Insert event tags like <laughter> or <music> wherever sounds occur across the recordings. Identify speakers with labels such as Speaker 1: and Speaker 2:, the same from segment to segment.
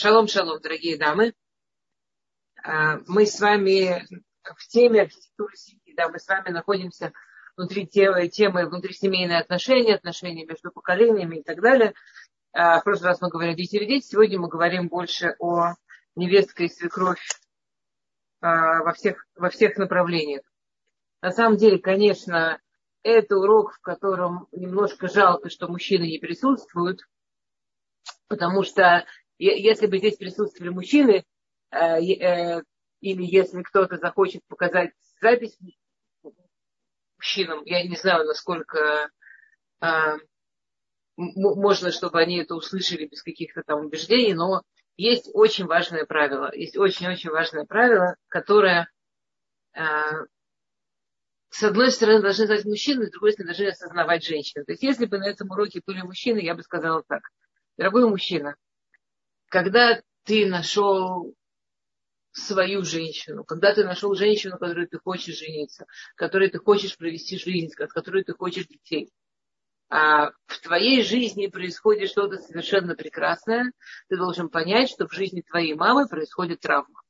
Speaker 1: Шалом, шалом, дорогие дамы. А, мы с вами в теме архитектуры семьи, да, мы с вами находимся внутри темы, внутрисемейные отношения, отношения между поколениями и так далее. А, в прошлый раз мы говорили дети дети, сегодня мы говорим больше о невестке и свекровь а, во всех, во всех направлениях. На самом деле, конечно, это урок, в котором немножко жалко, что мужчины не присутствуют, потому что если бы здесь присутствовали мужчины, э, э, или если кто-то захочет показать запись мужчинам, я не знаю, насколько э, можно, чтобы они это услышали без каких-то там убеждений, но есть очень важное правило, есть очень-очень важное правило, которое с одной стороны должны знать мужчины, с другой стороны должны осознавать женщины. То есть если бы на этом уроке были мужчины, я бы сказала так. Дорогой мужчина, когда ты нашел свою женщину, когда ты нашел женщину, которую ты хочешь жениться, которой ты хочешь провести жизнь, с которой ты хочешь детей, а в твоей жизни происходит что-то совершенно прекрасное, ты должен понять, что в жизни твоей мамы происходит травма.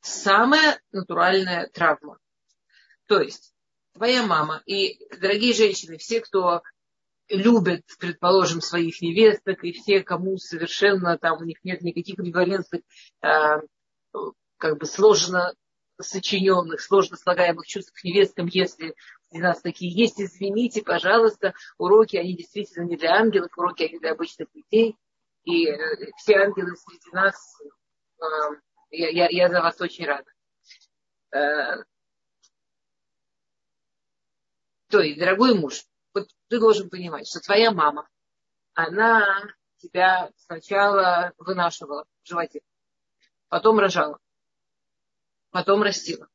Speaker 1: Самая натуральная травма. То есть, твоя мама и, дорогие женщины, все, кто любят, предположим, своих невесток, и все, кому совершенно там у них нет никаких амбивалентных, э, как бы сложно сочиненных, сложно слагаемых чувств к невесткам, если у нас такие есть, извините, пожалуйста, уроки, они действительно не для ангелов, уроки, они для обычных людей, и э, все ангелы среди нас, э, я, я, я за вас очень рада. Э, то есть, дорогой муж, вот ты должен понимать, что твоя мама, она тебя сначала вынашивала в животе, потом рожала, потом растила.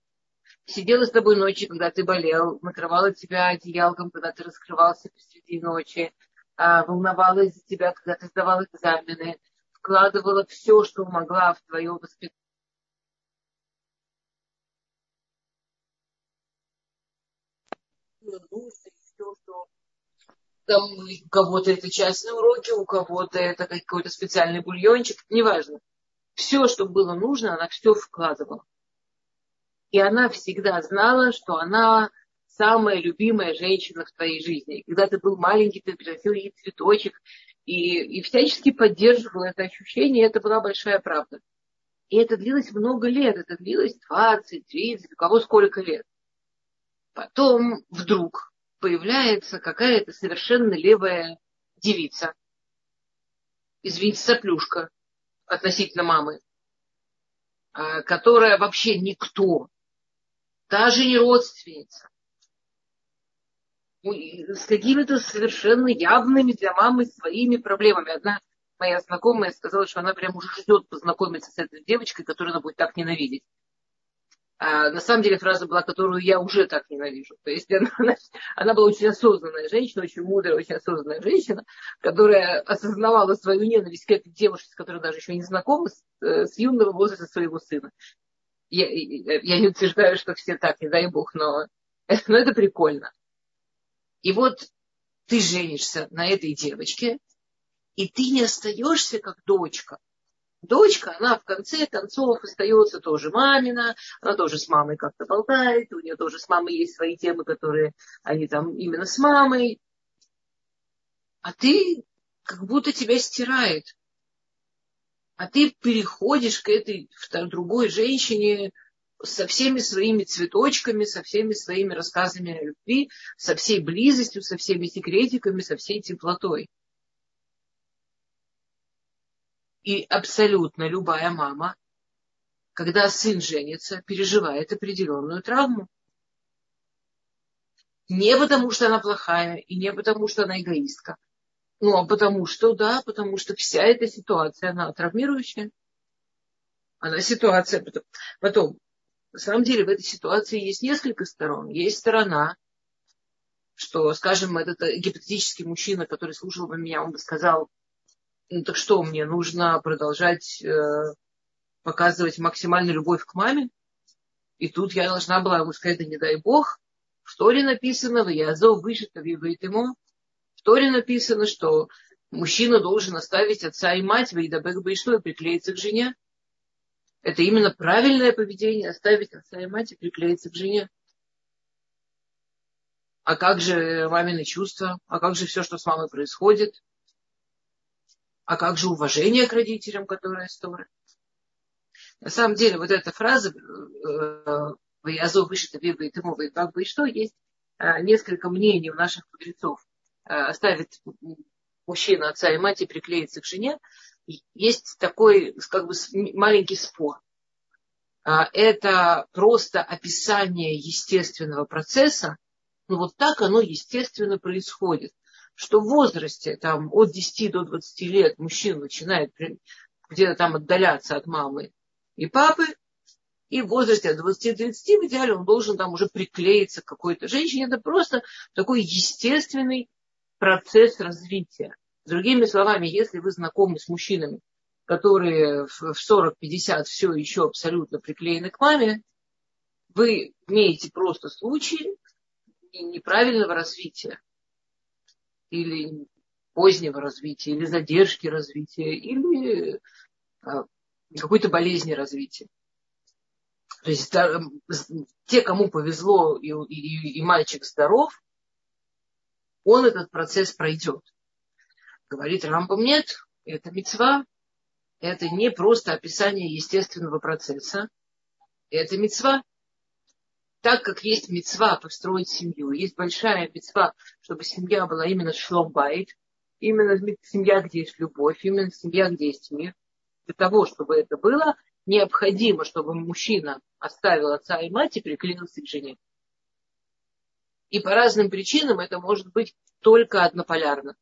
Speaker 1: Сидела с тобой ночью, когда ты болел, накрывала тебя одеялком, когда ты раскрывался посреди ночи, а, волновалась за тебя, когда ты сдавал экзамены, вкладывала все, что могла в твое воспитание нужно, там у кого-то это частные уроки, у кого-то это какой-то специальный бульончик, неважно. Все, что было нужно, она все вкладывала. И она всегда знала, что она самая любимая женщина в твоей жизни. Когда ты был маленький, ты приносил ей цветочек и, и всячески поддерживал это ощущение, и это была большая правда. И это длилось много лет, это длилось 20, 30, у кого сколько лет. Потом вдруг появляется какая-то совершенно левая девица, извините, соплюшка относительно мамы, а, которая вообще никто, даже не родственница, с какими-то совершенно явными для мамы своими проблемами. Одна моя знакомая сказала, что она прям уже ждет познакомиться с этой девочкой, которую она будет так ненавидеть. А, на самом деле фраза была, которую я уже так ненавижу. То есть <laughs> она, она была очень осознанная женщина, очень мудрая, очень осознанная женщина, которая осознавала свою ненависть к этой девушке, с которой даже еще не знакома, с, э, с юного возраста своего сына. Я, я не утверждаю, что все так, не дай бог, но, но это прикольно. И вот ты женишься на этой девочке, и ты не остаешься как дочка – дочка, она в конце концов остается тоже мамина, она тоже с мамой как-то болтает, у нее тоже с мамой есть свои темы, которые они там именно с мамой. А ты как будто тебя стирает. А ты переходишь к этой другой женщине со всеми своими цветочками, со всеми своими рассказами о любви, со всей близостью, со всеми секретиками, со всей теплотой. И абсолютно любая мама, когда сын женится, переживает определенную травму. Не потому, что она плохая, и не потому, что она эгоистка. Ну, а потому что, да, потому что вся эта ситуация, она травмирующая. Она ситуация. Потом, потом, на самом деле, в этой ситуации есть несколько сторон. Есть сторона, что, скажем, этот гипотетический мужчина, который слушал бы меня, он бы сказал, ну так что, мне нужно продолжать э, показывать максимальную любовь к маме? И тут я должна была ему сказать, да не дай бог, в Торе написано, в Язов вышито говорит ему, в Торе написано, что мужчина должен оставить отца и мать, Вейдабек Бейшло, и приклеиться к жене. Это именно правильное поведение, оставить отца и мать и приклеиться к жене. А как же мамины чувства? А как же все, что с мамой происходит? А как же уважение к родителям, которые сторы? На самом деле, вот эта фраза «Ваязов вышито веба и тему, как бы и что» есть э, несколько мнений у наших мудрецов. Э, оставит мужчина отца и мать и приклеится к жене. Есть такой как бы маленький спор. Э, это просто описание естественного процесса, но вот так оно естественно происходит. Что в возрасте там, от 10 до 20 лет мужчина начинает где-то там отдаляться от мамы и папы, и в возрасте от 20-30 в идеале он должен там уже приклеиться к какой-то женщине. Это просто такой естественный процесс развития. Другими словами, если вы знакомы с мужчинами, которые в 40-50 все еще абсолютно приклеены к маме, вы имеете просто случай неправильного развития или позднего развития, или задержки развития, или а, какой-то болезни развития. То есть те, кому повезло и, и, и мальчик здоров, он этот процесс пройдет. Говорит Рамбам, нет, это мецва, это не просто описание естественного процесса, это мецва. Так как есть мецва построить семью, есть большая мецва, чтобы семья была именно шломбайт, именно семья, где есть любовь, именно семья, где есть мир. Для того, чтобы это было, необходимо, чтобы мужчина оставил отца и мать и приклеился к жене. И по разным причинам это может быть только однополярно.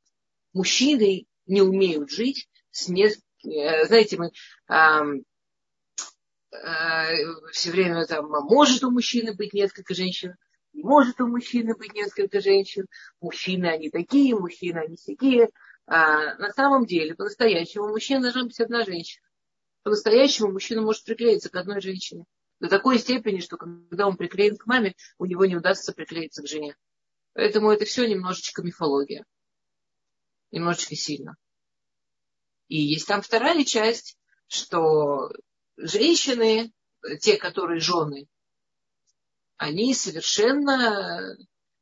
Speaker 1: Мужчины не умеют жить с несколькими... Э, знаете, мы все время там, может у мужчины быть несколько женщин, может у мужчины быть несколько женщин, мужчины они такие, мужчины они такие. А на самом деле, по-настоящему, мужчина должна быть одна женщина по-настоящему мужчина может приклеиться к одной женщине. До такой степени, что когда он приклеен к маме, у него не удастся приклеиться к жене. Поэтому это все немножечко мифология. Немножечко сильно. И есть там вторая часть, что женщины, те, которые жены, они совершенно,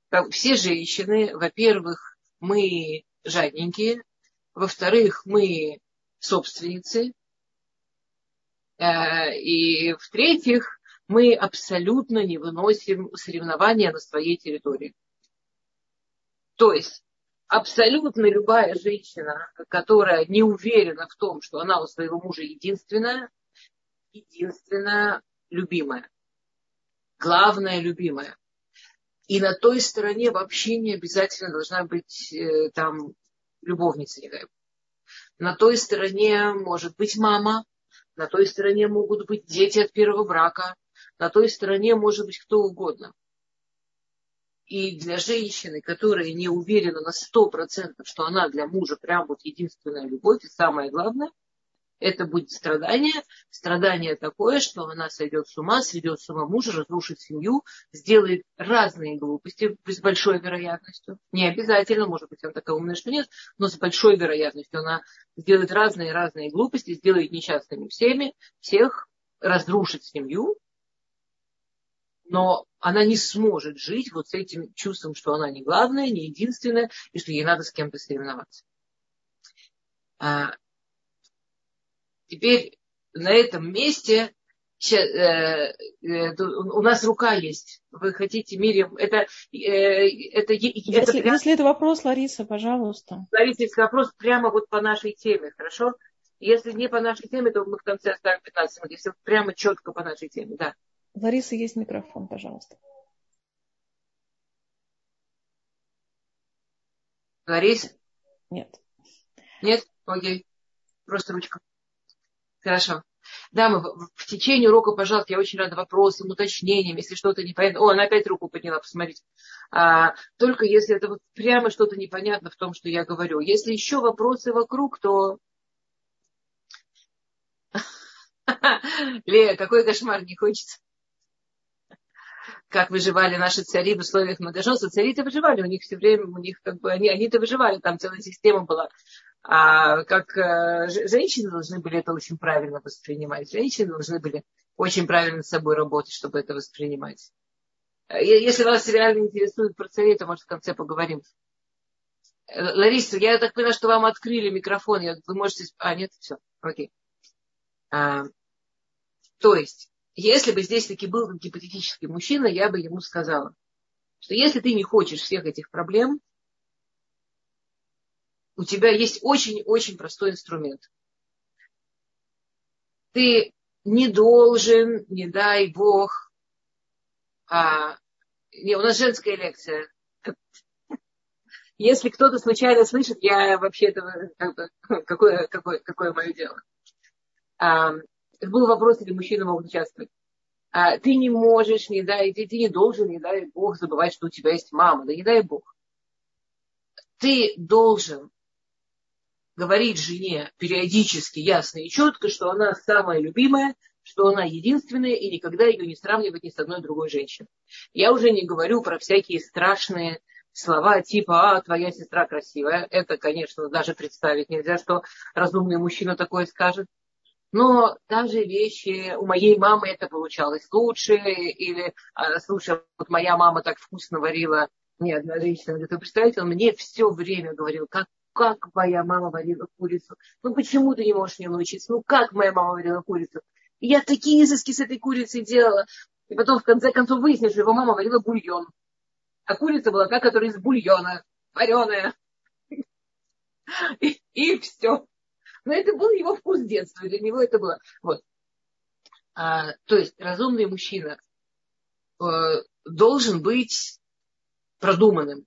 Speaker 1: как все женщины, во-первых, мы жадненькие, во-вторых, мы собственницы, Э, и в-третьих, мы абсолютно не выносим соревнования на своей территории. То есть абсолютно любая женщина, которая не уверена в том, что она у своего мужа единственная, единственная любимая. Главная любимая. И на той стороне вообще не обязательно должна быть э, там любовница, не дай На той стороне может быть мама, на той стороне могут быть дети от первого брака. На той стороне может быть кто угодно. И для женщины, которая не уверена на сто процентов, что она для мужа прям вот единственная любовь, и самое главное – это будет страдание. Страдание такое, что она сойдет с ума, сведет с ума мужа, разрушит семью, сделает разные глупости с большой вероятностью. Не обязательно, может быть, она такая умная, что нет, но с большой вероятностью она сделает разные-разные глупости, сделает несчастными всеми, всех, разрушит семью, но она не сможет жить вот с этим чувством, что она не главная, не единственная, и что ей надо с кем-то соревноваться. Теперь на этом месте э, э, у нас рука есть. Вы хотите, Мирим, это... Э, это,
Speaker 2: если, это прям... если это вопрос, Лариса, пожалуйста.
Speaker 1: Лариса, если вопрос прямо вот по нашей теме, хорошо? Если не по нашей теме, то мы в конце оставим 15 минут. Если прямо четко по нашей теме, да.
Speaker 2: Лариса, есть микрофон, пожалуйста.
Speaker 1: Лариса?
Speaker 2: Нет.
Speaker 1: Нет? Окей. Просто ручка. Хорошо. Да, мы в течение урока, пожалуйста, я очень рада вопросам, уточнениям, если что-то непонятно. О, она опять руку подняла, посмотрите. А, только если это вот прямо что-то непонятно в том, что я говорю. Если еще вопросы вокруг, то... <laughs> Лея, какой кошмар, не хочется. Как выживали наши цари в условиях многоженства. Цари-то выживали, у них все время, у них как бы, они, они-то выживали, там целая система была А как э, женщины должны были это очень правильно воспринимать. Женщины должны были очень правильно с собой работать, чтобы это воспринимать. Э, если вас реально интересует про царей, то, может, в конце поговорим. Э, Лариса, я так понимаю, что вам открыли микрофон. Вы можете... А, нет, все, окей. А, то есть, если бы здесь таки был гипотетический мужчина, я бы ему сказала, что если ты не хочешь всех этих проблем, у тебя есть очень-очень простой инструмент. Ты не должен, не дай Бог, а, не, у нас женская лекция. Если кто-то случайно слышит, я вообще этого, как бы, какое, какое, какое мое дело. А, был вопрос, или мужчины могут участвовать. А, ты не можешь, не дай, ты, ты не должен, не дай Бог, забывать, что у тебя есть мама. Да не дай Бог. Ты должен говорить жене периодически, ясно и четко, что она самая любимая, что она единственная и никогда ее не сравнивать ни с одной другой женщиной. Я уже не говорю про всякие страшные слова типа «А, твоя сестра красивая». Это, конечно, даже представить нельзя, что разумный мужчина такое скажет. Но даже вещи, у моей мамы это получалось лучше, или, а, слушай, вот моя мама так вкусно варила, мне одна женщина говорит, вы представляете, он мне все время говорил, как как моя мама варила курицу. Ну почему ты не можешь мне научиться? Ну как моя мама варила курицу? Я такие изыски с этой курицей делала. И потом в конце концов выяснилось, что его мама варила бульон. А курица была та, которая из бульона, вареная. И, и все. Но это был его вкус детства. Для него это было. Вот. А, то есть разумный мужчина э, должен быть продуманным.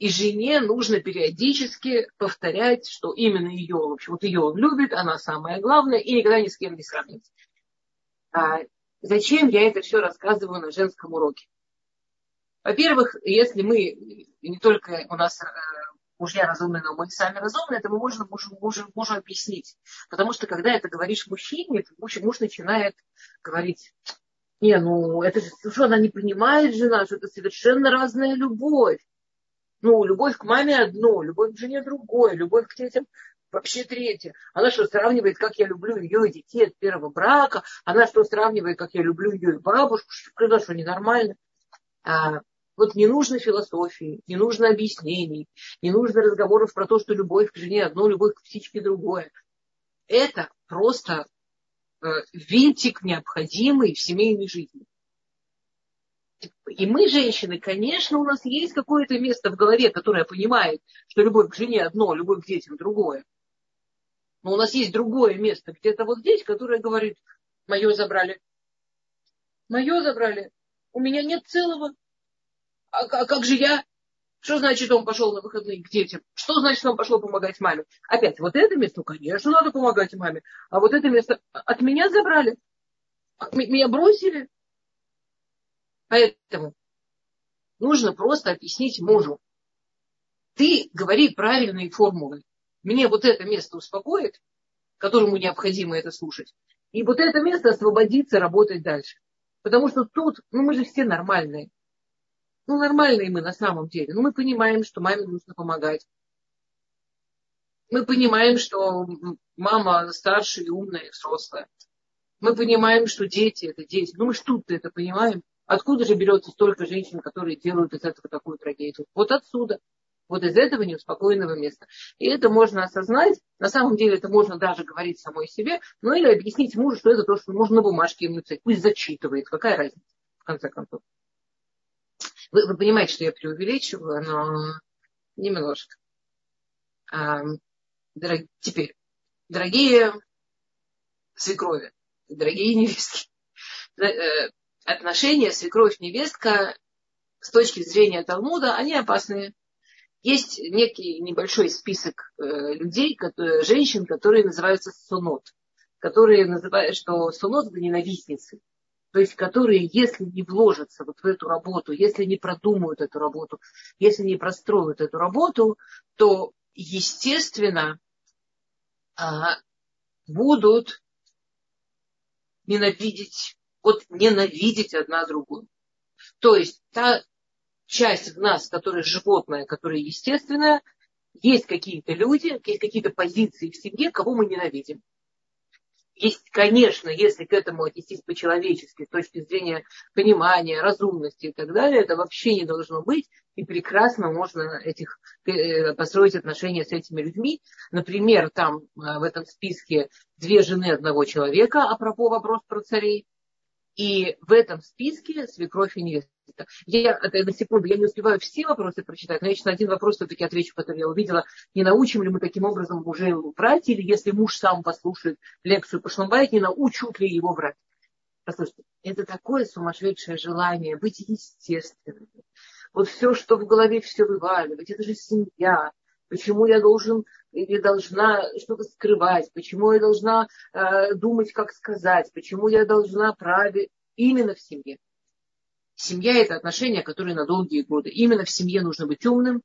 Speaker 1: И жене нужно периодически повторять, что именно ее, в общем, вот ее он любит, она самая главная, и никогда ни с кем не сравнивать. А зачем я это все рассказываю на женском уроке? Во-первых, если мы, не только у нас э, мужья разумные, но мы сами разумные, это мы можем, можем, можем, можем объяснить. Потому что когда это говоришь мужчине, муж, муж начинает говорить, не, ну это же, что она не понимает, жена, что это совершенно разная любовь. Ну, любовь к маме одно, любовь к жене другое, любовь к детям вообще третье. Она что, сравнивает, как я люблю ее и детей от первого брака? Она что, сравнивает, как я люблю ее и бабушку? Что, что ненормально? А, вот не нужно философии, не нужно объяснений, не нужно разговоров про то, что любовь к жене одно, любовь к птичке другое. Это просто э, винтик необходимый в семейной жизни. И мы, женщины, конечно, у нас есть какое-то место в голове, которое понимает, что любовь к жене одно, любовь к детям другое. Но у нас есть другое место, где-то вот здесь, которое говорит, мое забрали. Мое забрали. У меня нет целого. А, а как же я? Что значит, он пошел на выходные к детям? Что значит, он пошел помогать маме? Опять, вот это место, конечно, надо помогать маме. А вот это место от меня забрали. Меня бросили. Поэтому нужно просто объяснить мужу. Ты говори правильные формулы. Мне вот это место успокоит, которому необходимо это слушать. И вот это место освободится работать дальше. Потому что тут, ну мы же все нормальные. Ну нормальные мы на самом деле. Ну мы понимаем, что маме нужно помогать. Мы понимаем, что мама старшая умная, взрослая. Мы понимаем, что дети это дети. Ну мы ж тут это понимаем. Откуда же берется столько женщин, которые делают из этого такую трагедию? Вот отсюда. Вот из этого неуспокоенного места. И это можно осознать. На самом деле это можно даже говорить самой себе. Ну или объяснить мужу, что это то, что можно на бумажке ему написать. Пусть зачитывает. Какая разница, в конце концов. Вы, вы понимаете, что я преувеличиваю, но немножко. А, дорог... Теперь, дорогие свекрови, дорогие невестки, э, отношения свекровь-невестка с точки зрения Талмуда, они опасные. Есть некий небольшой список э, людей, которые, женщин, которые называются сунот, которые называют, что сунот это ненавистницы. То есть, которые, если не вложатся вот в эту работу, если не продумают эту работу, если не простроят эту работу, то, естественно, а, будут ненавидеть вот ненавидеть одна другую. То есть та часть в нас, которая животная, которая естественная, есть какие-то люди, есть какие-то позиции в семье, кого мы ненавидим. Есть, конечно, если к этому отнестись по-человечески, с точки зрения понимания, разумности и так далее, это вообще не должно быть. И прекрасно можно этих, э, построить отношения с этими людьми. Например, там э, в этом списке две жены одного человека, а пропо вопрос про царей. И в этом списке свекровь и невеста. Я, на секунду, я не успеваю все вопросы прочитать, но я сейчас на один вопрос все-таки отвечу, который я увидела. Не научим ли мы таким образом уже врать, или если муж сам послушает лекцию по Шломбайт, не научут ли его врать? Послушайте, это такое сумасшедшее желание быть естественным. Вот все, что в голове, все вываливать. Это же семья. Почему я должен или должна что-то скрывать? Почему я должна э, думать, как сказать? Почему я должна править именно в семье? Семья – это отношения, которые на долгие годы. Именно в семье нужно быть умным.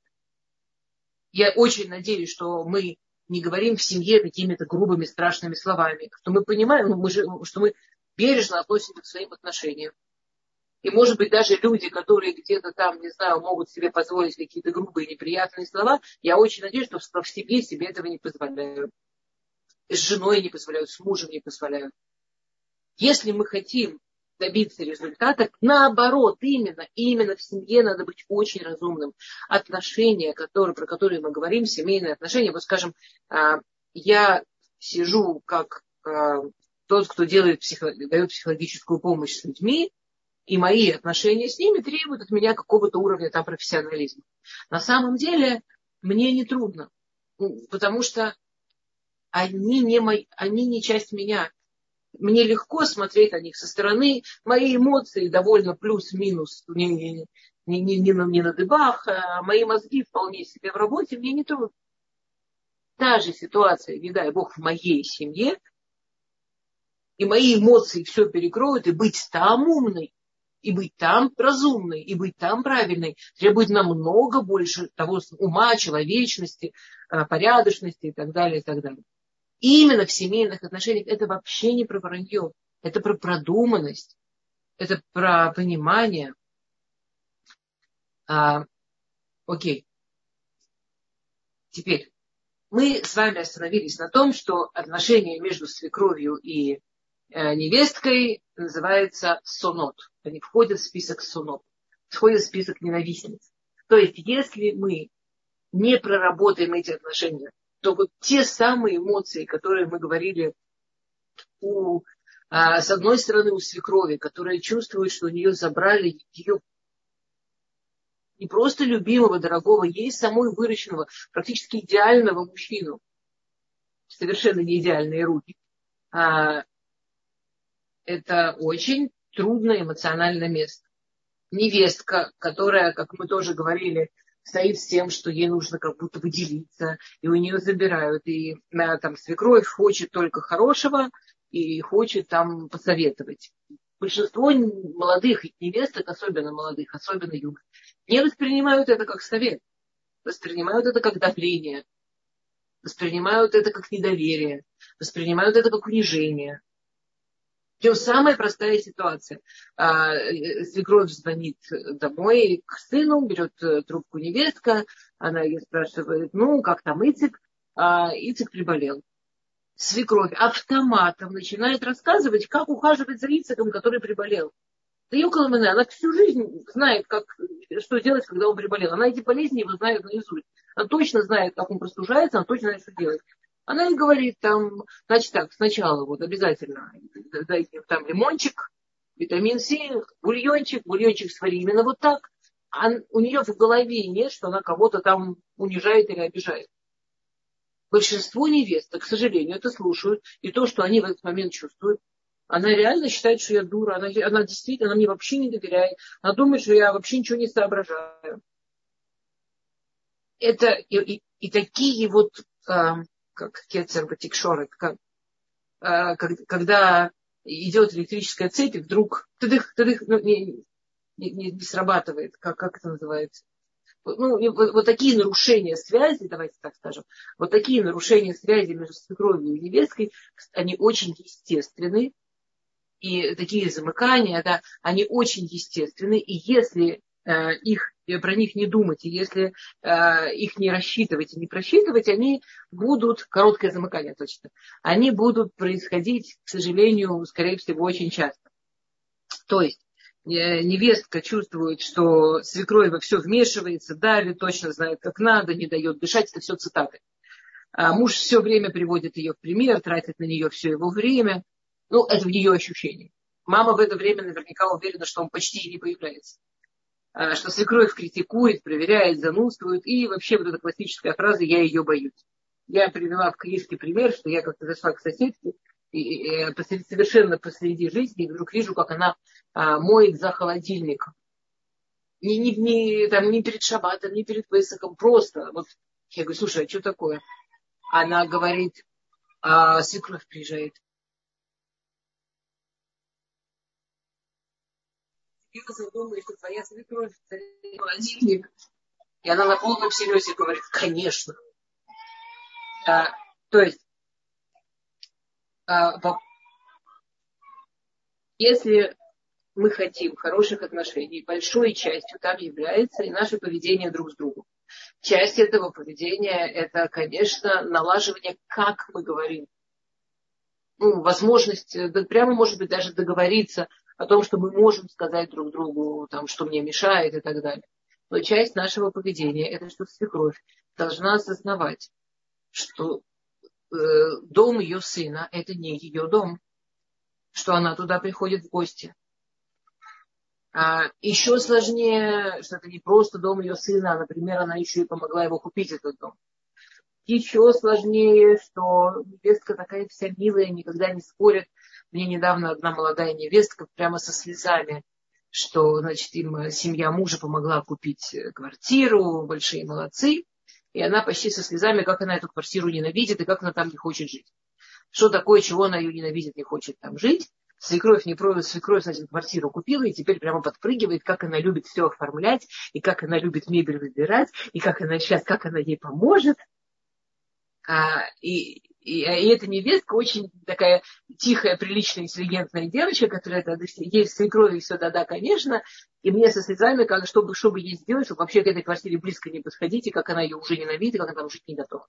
Speaker 1: Я очень надеюсь, что мы не говорим в семье какими-то грубыми, страшными словами, что мы понимаем, мы же, что мы бережно относимся к своим отношениям. И, может быть, даже люди, которые где-то там, не знаю, могут себе позволить какие-то грубые, неприятные слова, я очень надеюсь, что в себе себе этого не позволяют. С женой не позволяют, с мужем не позволяют. Если мы хотим добиться результата. Наоборот, именно, именно в семье надо быть очень разумным. Отношения, которые, про которые мы говорим, семейные отношения, вот скажем, а, я сижу как а, тот, кто делает психо, дает психологическую помощь с людьми, и мои отношения с ними требуют от меня какого-то уровня там профессионализма. На самом деле мне не трудно, потому что они не, мой, они не часть меня мне легко смотреть на них со стороны. Мои эмоции довольно плюс-минус, не, не, не, не, не, на, не на дыбах, а мои мозги вполне себе в работе, мне не трудно. Та же ситуация, не дай бог, в моей семье, и мои эмоции все перекроют, и быть там умной, и быть там разумной, и быть там правильной требует намного больше того ума, человечности, а, порядочности и так далее, и так далее. И именно в семейных отношениях это вообще не про вранье, это про продуманность, это про понимание. А, окей. Теперь мы с вами остановились на том, что отношения между свекровью и невесткой называется сонот. Они входят в список сонот, входят в список ненавистниц. То есть, если мы не проработаем эти отношения то вот те самые эмоции, которые мы говорили у, а, с одной стороны у свекрови, которая чувствует, что у нее забрали ее не просто любимого, дорогого, ей самой выращенного, практически идеального мужчину. Совершенно не идеальные руки. А, это очень трудное эмоциональное место. Невестка, которая, как мы тоже говорили, стоит с тем, что ей нужно как будто выделиться, и у нее забирают. И там свекровь хочет только хорошего и хочет там посоветовать. Большинство молодых невесток, особенно молодых, особенно юных, не воспринимают это как совет. Воспринимают это как давление. Воспринимают это как недоверие. Воспринимают это как унижение. Причем самая простая ситуация. А, э, свекровь звонит домой к сыну, берет э, трубку невестка, она ее спрашивает, ну, как там Ицик? А Ицик приболел. Свекровь автоматом начинает рассказывать, как ухаживать за Ициком, который приболел. Да Йокола она всю жизнь знает, как, что делать, когда он приболел. Она эти болезни его знает наизусть. Она точно знает, как он простужается, она точно знает, что делать. Она и говорит там, значит так, сначала вот обязательно дайте там лимончик, витамин С, бульончик, бульончик свари именно вот так. А у нее в голове нет, что она кого-то там унижает или обижает. Большинство невесток, к сожалению, это слушают. И то, что они в этот момент чувствуют, она реально считает, что я дура. Она, она действительно, она мне вообще не доверяет. Она думает, что я вообще ничего не соображаю. Это и, и, и такие вот а, как кетцер батикшорет, как, а, когда идет электрическая цепь, и вдруг тыдых, тыдых, ну, не, не, не, не срабатывает, как, как это называется. Ну, вот, вот такие нарушения связи, давайте так скажем, вот такие нарушения связи между свекровью и невесткой, они очень естественны, и такие замыкания, да, они очень естественны, и если э, их про них не думать. И если э, их не рассчитывать и не просчитывать, они будут, короткое замыкание точно, они будут происходить, к сожалению, скорее всего, очень часто. То есть э, невестка чувствует, что свекровь во все вмешивается, давит, точно знает, как надо, не дает дышать, это все цитаты. А муж все время приводит ее в пример, тратит на нее все его время. Ну, это в ее ощущении. Мама в это время наверняка уверена, что он почти не появляется. А, что свекровь критикует, проверяет, занудствует. И вообще вот эта классическая фраза «я ее боюсь». Я привела в книжке пример, что я как-то зашла к соседке, и, и, и, совершенно посреди жизни, и вдруг вижу, как она а, моет за холодильником. Не, не, не, там, не перед шабатом, не перед Песохом, просто. Вот я говорю, слушай, а что такое? Она говорит, а свекровь приезжает. Серьезно думает, что твоя свекровь холодильник. И она на полном серьезе говорит, конечно. А, то есть, а, если мы хотим хороших отношений, большой частью там является и наше поведение друг с другом. Часть этого поведения – это, конечно, налаживание, как мы говорим. Ну, возможность, да, прямо, может быть, даже договориться – о том, что мы можем сказать друг другу, там, что мне мешает и так далее. Но часть нашего поведения, это что свекровь должна осознавать, что э, дом ее сына – это не ее дом, что она туда приходит в гости. А еще сложнее, что это не просто дом ее сына, а, например, она еще и помогла его купить этот дом. Еще сложнее, что невестка такая вся милая, никогда не спорит мне недавно одна молодая невестка прямо со слезами, что, значит, им семья мужа помогла купить квартиру, большие молодцы. И она почти со слезами, как она эту квартиру ненавидит и как она там не хочет жить. Что такое, чего она ее ненавидит, не хочет там жить. Свекровь не против, свекровь, значит, квартиру купила и теперь прямо подпрыгивает, как она любит все оформлять, и как она любит мебель выбирать, и как она сейчас, как она ей поможет. А, и, и, и эта невестка очень такая тихая, приличная, интеллигентная девочка, которая это, ей свекрови все да-да, конечно. И мне со слезами, как, чтобы, чтобы ей сделать, чтобы вообще к этой квартире близко не подходить, и как она ее уже ненавидит, как она там жить не готова.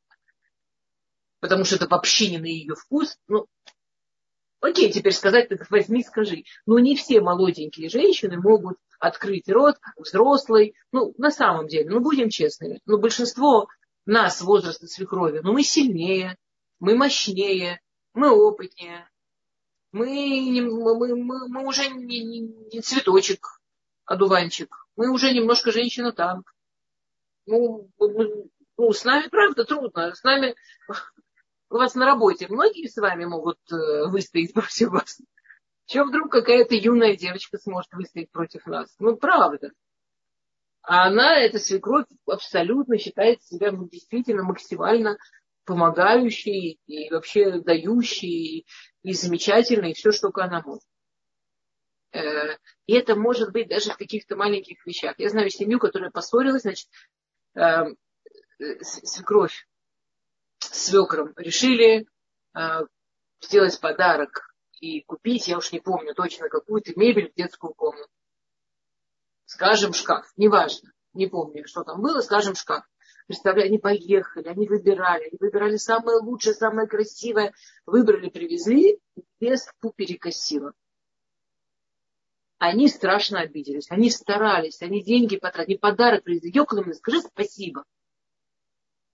Speaker 1: Потому что это вообще не на ее вкус. Ну, окей, теперь сказать, так возьми, скажи. Но не все молоденькие женщины могут открыть рот взрослой. Ну, на самом деле, ну, будем честными. Но большинство нас возраста свекрови, ну, мы сильнее, мы мощнее, мы опытнее, мы, мы, мы, мы уже не, не, не цветочек, одуванчик, мы уже немножко женщина-танк. Ну, ну, с нами, правда, трудно. С нами, <laughs> у вас на работе многие с вами могут э, выстоять <laughs> против вас. Чего вдруг какая-то юная девочка сможет выстоять против нас? Ну, правда. А она, эта свекровь, абсолютно считает себя ну, действительно максимально помогающий и вообще дающий и замечательный, и все, что только она может. Э, и это может быть даже в каких-то маленьких вещах. Я знаю семью, которая поссорилась, значит, э, свекровь с свекром решили э, сделать подарок и купить, я уж не помню точно, какую-то мебель в детскую комнату. Скажем, шкаф, неважно, не помню, что там было, скажем, шкаф. Представляю, они поехали, они выбирали, они выбирали самое лучшее, самое красивое, выбрали, привезли, невестку перекосило. Они страшно обиделись, они старались, они деньги потратили, подарок привезли. Йоколом, скажи спасибо.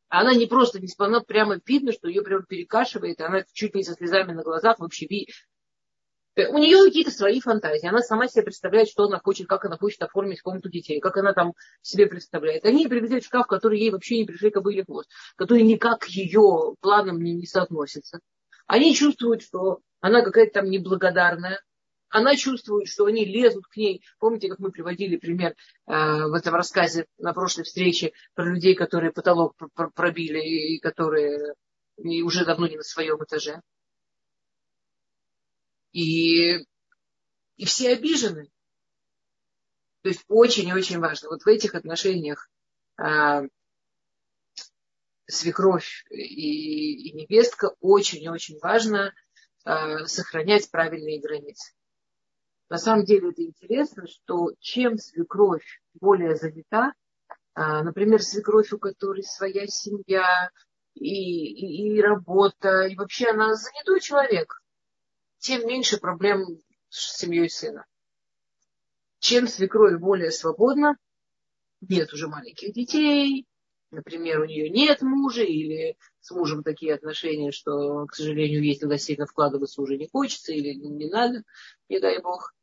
Speaker 1: Она не просто не спала, прямо видно, что ее прямо перекашивает, она чуть не со слезами на глазах вообще у нее какие-то свои фантазии. Она сама себе представляет, что она хочет, как она хочет оформить комнату детей, как она там себе представляет. Они привезли шкаф, который ей вообще не пришли кобыле хвост, который никак к ее планам не, не соотносится. Они чувствуют, что она какая-то там неблагодарная. Она чувствует, что они лезут к ней. Помните, как мы приводили пример э, в этом рассказе на прошлой встрече про людей, которые потолок пробили и которые уже давно не на своем этаже и, и все обижены. То есть очень и очень важно. Вот в этих отношениях а, свекровь и, и невестка очень и очень важно а, сохранять правильные границы. На самом деле это интересно, что чем свекровь более занята, а, например, свекровь, у которой своя семья и, и, и работа, и вообще она занятой человек, тем меньше проблем с семьей сына. Чем свекровь более свободна, нет уже маленьких детей, например, у нее нет мужа, или с мужем такие отношения, что, к сожалению, ей туда сильно вкладываться уже не хочется, или не надо, не дай бог,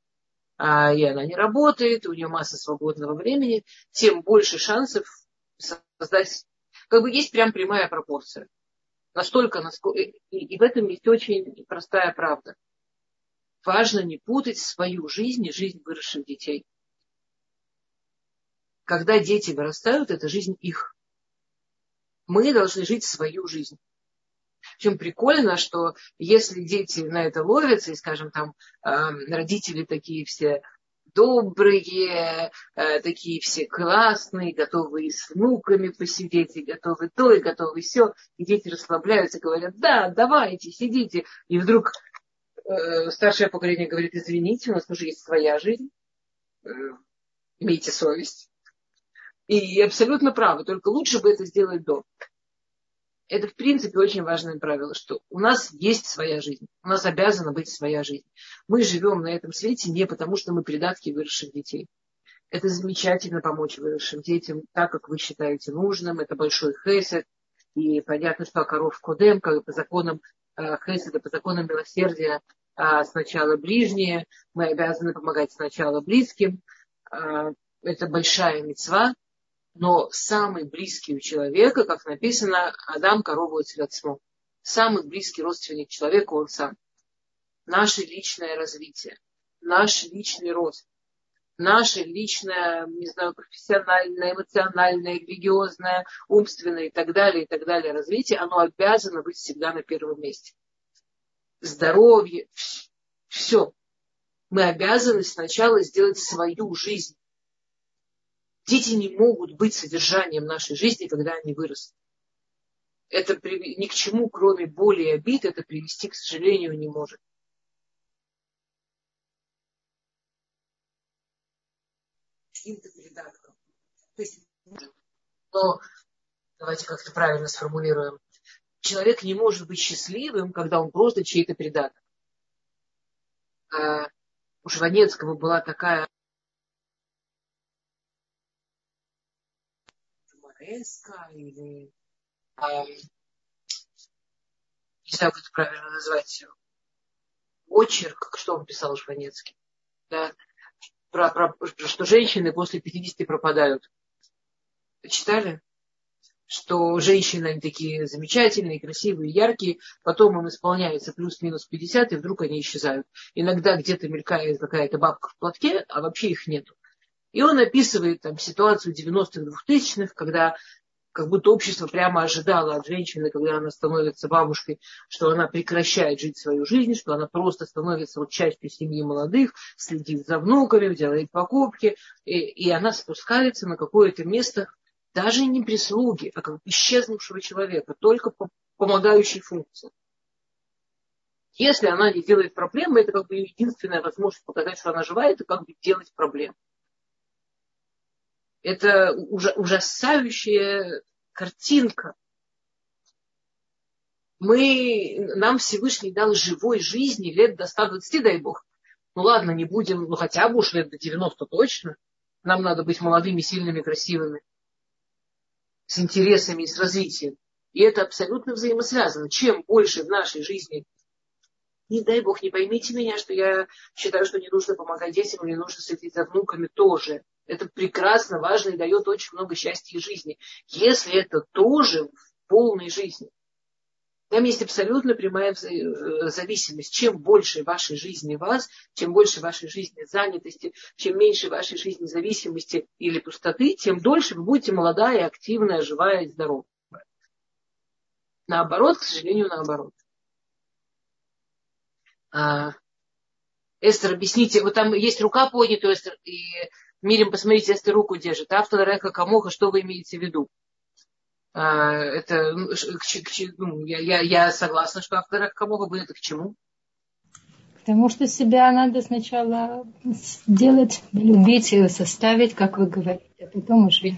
Speaker 1: а, и она не работает, у нее масса свободного времени, тем больше шансов создать, как бы есть прям прямая пропорция. Настолько, насколько, и, и в этом есть очень простая правда. Важно не путать свою жизнь и жизнь выросших детей. Когда дети вырастают, это жизнь их мы должны жить свою жизнь. Причем прикольно, что если дети на это ловятся, и, скажем, там родители такие все добрые, э, такие все классные, готовые с внуками посидеть, и готовы то, и готовы все, и дети расслабляются, говорят, да, давайте, сидите. И вдруг э, старшее поколение говорит, извините, у нас тоже есть своя жизнь, э, имейте совесть. И абсолютно правы, только лучше бы это сделать до. Это, в принципе, очень важное правило, что у нас есть своя жизнь, у нас обязана быть своя жизнь. Мы живем на этом свете не потому, что мы придатки выросших детей. Это замечательно помочь выросшим детям так, как вы считаете нужным. Это большой хесед. И понятно, что коров кодем, как по законам э, хеседа, по законам милосердия, сначала ближние. Мы обязаны помогать сначала близким. А, это большая мецва но самый близкий у человека, как написано, Адам корову отцмо. Самый близкий родственник человека он сам. Наше личное развитие, наш личный рост, наше личное, не знаю, профессиональное, эмоциональное, религиозное, умственное и так далее, и так далее развитие, оно обязано быть всегда на первом месте. Здоровье, все. Мы обязаны сначала сделать свою жизнь Дети не могут быть содержанием нашей жизни, когда они вырастут. Это ни к чему, кроме боли и обид, это привести, к сожалению, не может. Каким-то придатком. То есть, но давайте как-то правильно сформулируем. Человек не может быть счастливым, когда он просто чей-то придаток. А у Жванецкого была такая Эска или э, не знаю, как это правильно назвать, очерк, что он писал Жванецкий, да, про, про, что женщины после 50 пропадают. Читали? Что женщины они такие замечательные, красивые, яркие, потом им исполняется плюс-минус 50, и вдруг они исчезают. Иногда где-то мелькает какая-то бабка в платке, а вообще их нету. И он описывает там ситуацию 90-х, 2000-х, когда как будто общество прямо ожидало от женщины, когда она становится бабушкой, что она прекращает жить свою жизнь, что она просто становится вот частью семьи молодых, следит за внуками, делает покупки, и, и она спускается на какое-то место даже не прислуги, а как исчезнувшего человека, только по помогающей функции. Если она не делает проблемы, это как бы единственная возможность показать, что она жива, это как бы делать проблемы. Это ужасающая картинка. Мы, нам Всевышний дал живой жизни лет до 120, дай Бог. Ну ладно, не будем, ну хотя бы уж лет до 90 точно. Нам надо быть молодыми, сильными, красивыми. С интересами с развитием. И это абсолютно взаимосвязано. Чем больше в нашей жизни не дай бог, не поймите меня, что я считаю, что не нужно помогать детям, не нужно следить за внуками тоже. Это прекрасно, важно и дает очень много счастья и жизни. Если это тоже в полной жизни. Там есть абсолютно прямая э, зависимость. Чем больше вашей жизни вас, чем больше вашей жизни занятости, чем меньше вашей жизни зависимости или пустоты, тем дольше вы будете молодая, активная, живая и здоровая. Наоборот, к сожалению, наоборот. А, Эстер, объясните, вот там есть рука поднята, Эстер, и Мирим, посмотрите, Эстер руку держит. Автор Река Камоха, что вы имеете в виду? А, это, ну, ну, я, я, я согласна, что автор Река Камоха будет это к чему?
Speaker 3: Потому что себя надо сначала сделать, любить ее, составить, как вы говорите, а потом уже...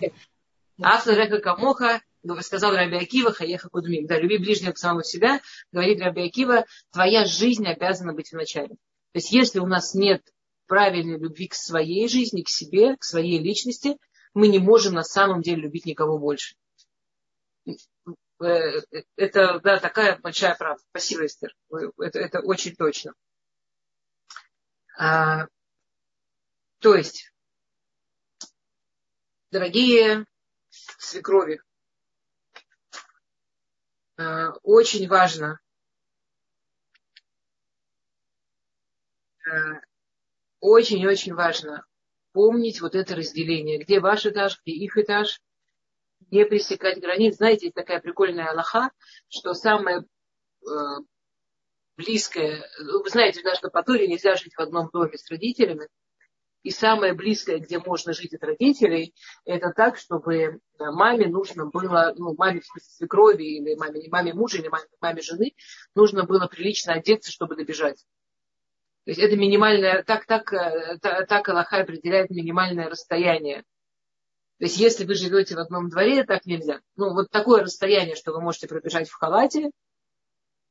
Speaker 1: Афлереха камоха, сказал Раби Акива, хаеха кудмим. Да, люби ближнего к самому себя, говорит Раби Акива, твоя жизнь обязана быть в начале. То есть если у нас нет правильной любви к своей жизни, к себе, к своей личности, мы не можем на самом деле любить никого больше. Э, это да, такая большая правда. Спасибо, Эстер. Это, это очень точно. А, то есть, дорогие свекрови, а, очень важно а, очень-очень важно помнить вот это разделение, где ваш этаж, где их этаж, не пересекать границ. Знаете, есть такая прикольная Аллаха, что самое э, близкое, вы знаете, даже на Патуре нельзя жить в одном доме с родителями, и самое близкое, где можно жить от родителей, это так, чтобы маме нужно было, ну, маме в смысле свекрови, или маме, маме мужа, или маме, маме жены, нужно было прилично одеться, чтобы добежать. То есть это минимальное, так, так, э, так, так Аллаха определяет минимальное расстояние то есть, если вы живете в одном дворе, так нельзя. Ну, вот такое расстояние, что вы можете пробежать в халате,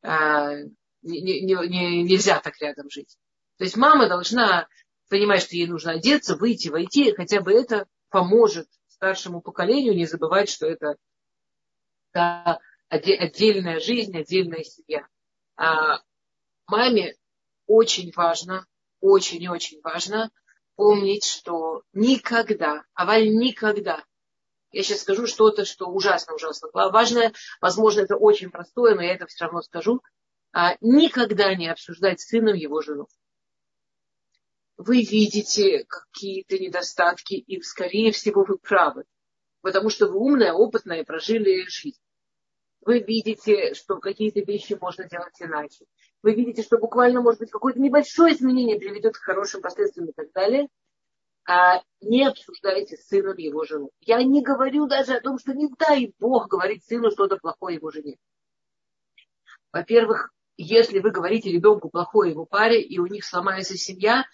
Speaker 1: а, не, не, не, нельзя так рядом жить. То есть, мама должна понимать, что ей нужно одеться, выйти, войти, хотя бы это поможет старшему поколению не забывать, что это да, отдельная жизнь, отдельная семья. А маме очень важно, очень и очень важно помнить, что никогда, аваль никогда, я сейчас скажу что-то, что ужасно-ужасно важное, возможно, это очень простое, но я это все равно скажу, а, никогда не обсуждать с сыном его жену. Вы видите какие-то недостатки, и, скорее всего, вы правы, потому что вы умная, опытная, прожили жизнь. Вы видите, что какие-то вещи можно делать иначе вы видите, что буквально, может быть, какое-то небольшое изменение приведет к хорошим последствиям и так далее, а не обсуждайте с сыном его жену. Я не говорю даже о том, что не дай Бог говорить сыну что-то плохое его жене. Во-первых, если вы говорите ребенку плохое его паре, и у них сломается семья,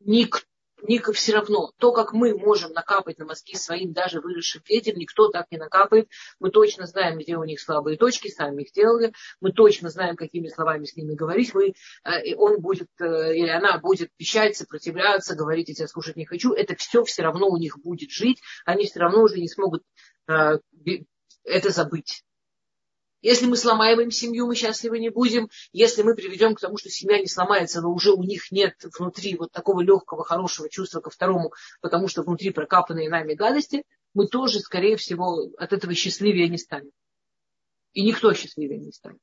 Speaker 1: никто Ника все равно, то, как мы можем накапать на мозги своим даже выросшим детям, никто так не накапает. Мы точно знаем, где у них слабые точки, сами их делали. Мы точно знаем, какими словами с ними говорить. Мы, э, он будет, э, или она будет пищать, сопротивляться, говорить, я тебя слушать не хочу. Это все все равно у них будет жить. Они все равно уже не смогут э, это забыть. Если мы сломаем им семью, мы счастливы не будем. Если мы приведем к тому, что семья не сломается, но уже у них нет внутри вот такого легкого, хорошего чувства ко второму, потому что внутри прокапанные нами гадости, мы тоже, скорее всего, от этого счастливее не станем. И никто счастливее не станет.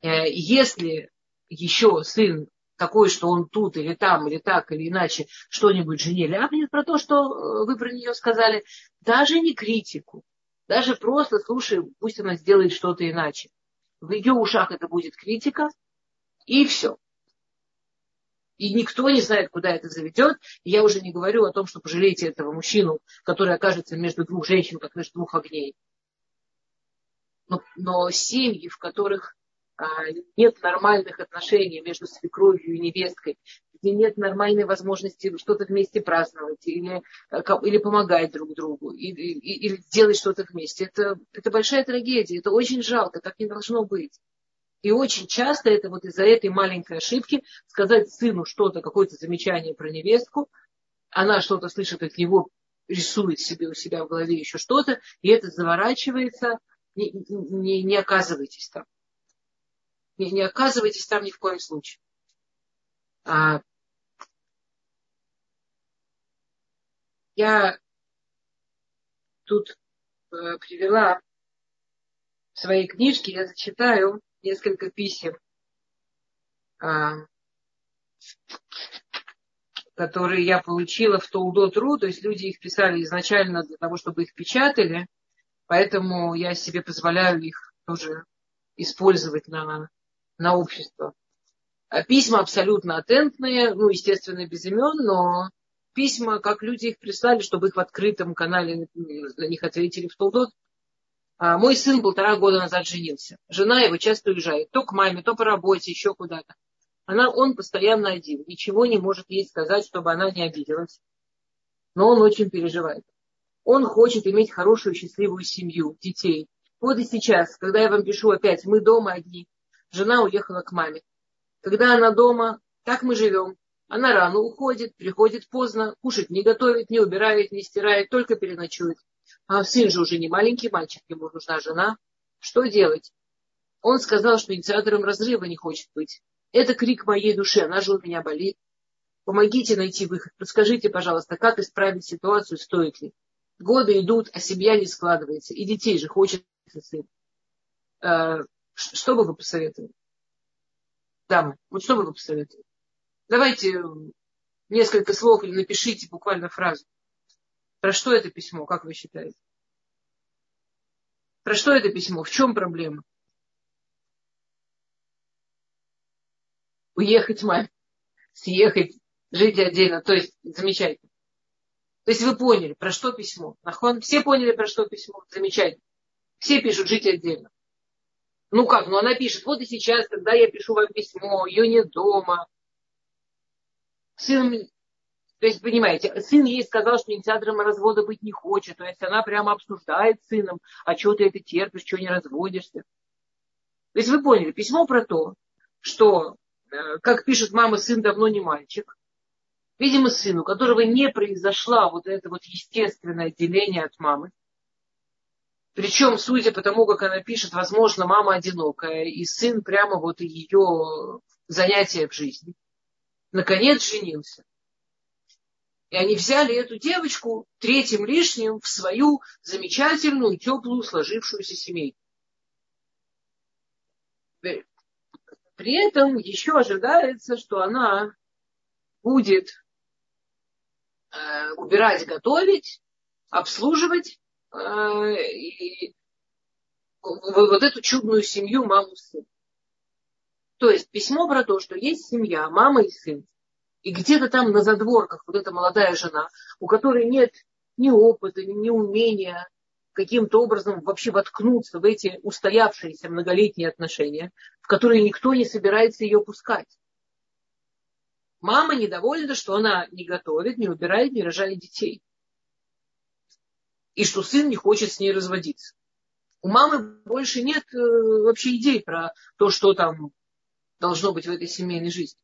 Speaker 1: Э, если еще сын такой, что он тут или там, или так, или иначе что-нибудь жене ляпнет про то, что э, вы про нее сказали, даже не критику, даже просто, слушай, пусть она сделает что-то иначе. В ее ушах это будет критика, и все. И никто не знает, куда это заведет. Я уже не говорю о том, что пожалеете этого мужчину, который окажется между двух женщин, как между двух огней. Но, но семьи, в которых нет нормальных отношений между свекровью и невесткой, где нет нормальной возможности что-то вместе праздновать или, э, или помогать друг другу, или, или делать что-то вместе. Это, это большая трагедия, это очень жалко, так не должно быть. И очень часто это вот из-за этой маленькой ошибки сказать сыну что-то, какое-то замечание про невестку, она что-то слышит от него, рисует себе у себя в голове еще что-то, и это заворачивается, не, не, не оказывайтесь там. Не, не оказывайтесь там ни в коем случае. А, Я тут э, привела в своей книжке, я зачитаю несколько писем, э, которые я получила в Толдот.ру, то есть люди их писали изначально для того, чтобы их печатали, поэтому я себе позволяю их тоже использовать на, на общество. А письма абсолютно атентные, ну, естественно, без имен, но письма, как люди их прислали, чтобы их в открытом канале на них ответили в Толдот. А мой сын полтора года назад женился. Жена его часто уезжает. То к маме, то по работе, еще куда-то. Она, он постоянно один. Ничего не может ей сказать, чтобы она не обиделась. Но он очень переживает. Он хочет иметь хорошую, счастливую семью, детей. Вот и сейчас, когда я вам пишу опять, мы дома одни. Жена уехала к маме. Когда она дома, так мы живем. Она рано уходит, приходит поздно, кушать не готовит, не убирает, не стирает, только переночует. А сын же уже не маленький мальчик, ему нужна жена. Что делать? Он сказал, что инициатором разрыва не хочет быть. Это крик моей души, она же у меня болит. Помогите найти выход. Подскажите, пожалуйста, как исправить ситуацию, стоит ли? Годы идут, а семья не складывается. И детей же хочет сын. Что бы вы посоветовали? Дамы, вот что бы вы посоветовали? Давайте несколько слов или напишите буквально фразу. Про что это письмо, как вы считаете? Про что это письмо? В чем проблема? Уехать маме, съехать, жить отдельно. То есть, замечательно. То есть вы поняли, про что письмо. Нахон? Все поняли, про что письмо. Замечательно. Все пишут жить отдельно. Ну как, ну она пишет, вот и сейчас, когда я пишу вам письмо, ее нет дома. Сын то есть, понимаете, сын ей сказал, что инициатором развода быть не хочет. То есть она прямо обсуждает с сыном, а что ты это терпишь, что не разводишься. То есть вы поняли, письмо про то, что, э, как пишет мама, сын давно не мальчик. Видимо, сын, у которого не произошло вот это вот естественное отделение от мамы. Причем, судя по тому, как она пишет, возможно, мама одинокая, и сын прямо вот ее занятие в жизни. Наконец женился. И они взяли эту девочку третьим лишним в свою замечательную, теплую, сложившуюся семейку. При этом еще ожидается, что она будет э, убирать, готовить, обслуживать э, и вот эту чудную семью маму сын. То есть письмо про то, что есть семья, мама и сын. И где-то там на задворках вот эта молодая жена, у которой нет ни опыта, ни умения каким-то образом вообще воткнуться в эти устоявшиеся многолетние отношения, в которые никто не собирается ее пускать. Мама недовольна, что она не готовит, не убирает, не рожает детей. И что сын не хочет с ней разводиться. У мамы больше нет э, вообще идей про то, что там должно быть в этой семейной жизни.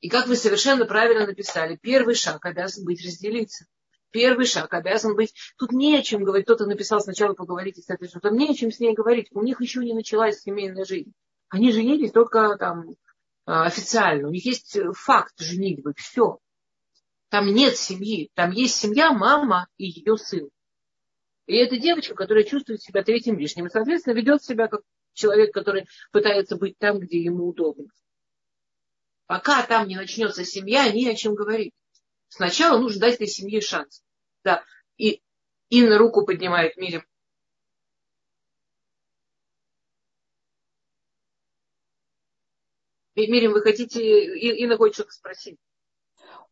Speaker 1: И как вы совершенно правильно написали, первый шаг обязан быть разделиться. Первый шаг обязан быть... Тут не о чем говорить. Кто-то написал сначала поговорите с этой женой. Не о чем с ней говорить. У них еще не началась семейная жизнь. Они женились только там а, официально. У них есть факт женитьбы. Все. Там нет семьи. Там есть семья, мама и ее сын. И это девочка, которая чувствует себя третьим лишним. И, соответственно, ведет себя как человек, который пытается быть там, где ему удобно. Пока там не начнется семья, ни о чем говорить. Сначала нужно дать этой семье шанс. Да. И Инна руку поднимает Мирим. Мирим, вы хотите... Инна хочет что-то спросить.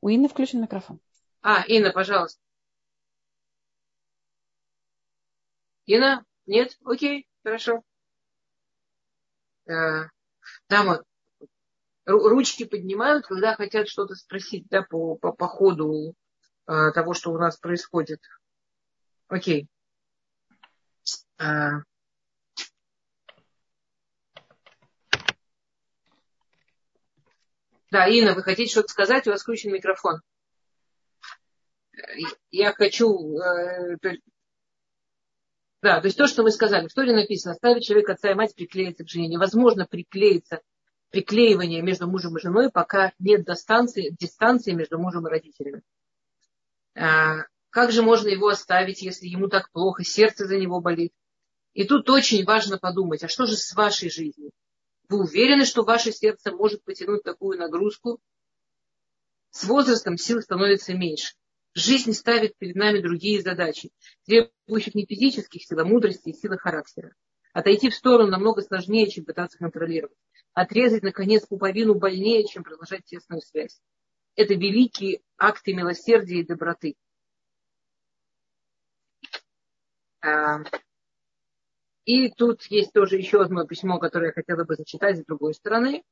Speaker 2: У Инны включен микрофон.
Speaker 1: А, Инна, пожалуйста. Инна? Нет? Окей, хорошо. Э, да, ручки поднимают, когда хотят что-то спросить да, по, по, по ходу а, того, что у нас происходит. Окей. А, Да, Инна, вы хотите что-то сказать? У вас включен микрофон. Я хочу... Э, да, то есть то, что мы сказали. В Торе написано, ставить человека отца и мать приклеиться к жене. Невозможно приклеиться приклеивания между мужем и женой, пока нет дистанции, дистанции между мужем и родителями. А, как же можно его оставить, если ему так плохо, сердце за него болит? И тут очень важно подумать, а что же с вашей жизнью? Вы уверены, что ваше сердце может потянуть такую нагрузку? С возрастом сил становится меньше. Жизнь ставит перед нами другие задачи, требующих не физических сил, а мудрости и силы характера. Отойти в сторону намного сложнее, чем пытаться контролировать. Отрезать, наконец, пуповину больнее, чем продолжать тесную связь. Это великие акты милосердия и доброты. И тут есть тоже еще одно письмо, которое я хотела бы зачитать с другой стороны.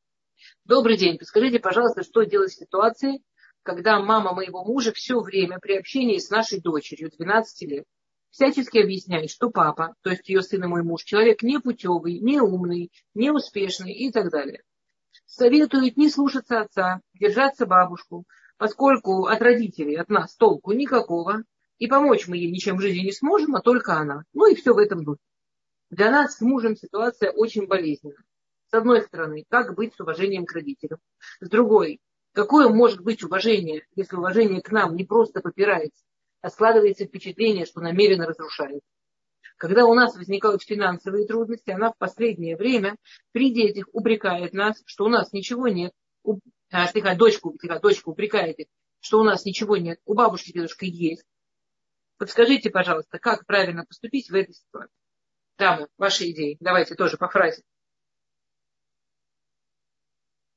Speaker 1: Добрый день. Подскажите, пожалуйста, что делать в ситуации, когда мама моего мужа все время при общении с нашей дочерью 12 лет всячески объясняет, что папа, то есть ее сын и мой муж, человек не путевый, не умный, не успешный и так далее. Советует не слушаться отца, держаться бабушку, поскольку от родителей, от нас толку никакого, и помочь мы ей ничем в жизни не сможем, а только она. Ну и все в этом духе. Для нас с мужем ситуация очень болезненная. С одной стороны, как быть с уважением к родителям. С другой, какое может быть уважение, если уважение к нам не просто попирается, а складывается впечатление, что намеренно разрушает. Когда у нас возникают финансовые трудности, она в последнее время при детях упрекает нас, что у нас ничего нет. У, а, слегка, дочку, слегка, дочка упрекает их, что у нас ничего нет. У бабушки дедушка есть. Подскажите, пожалуйста, как правильно поступить в этой ситуации? Дамы, ваши идеи. Давайте тоже по фразе.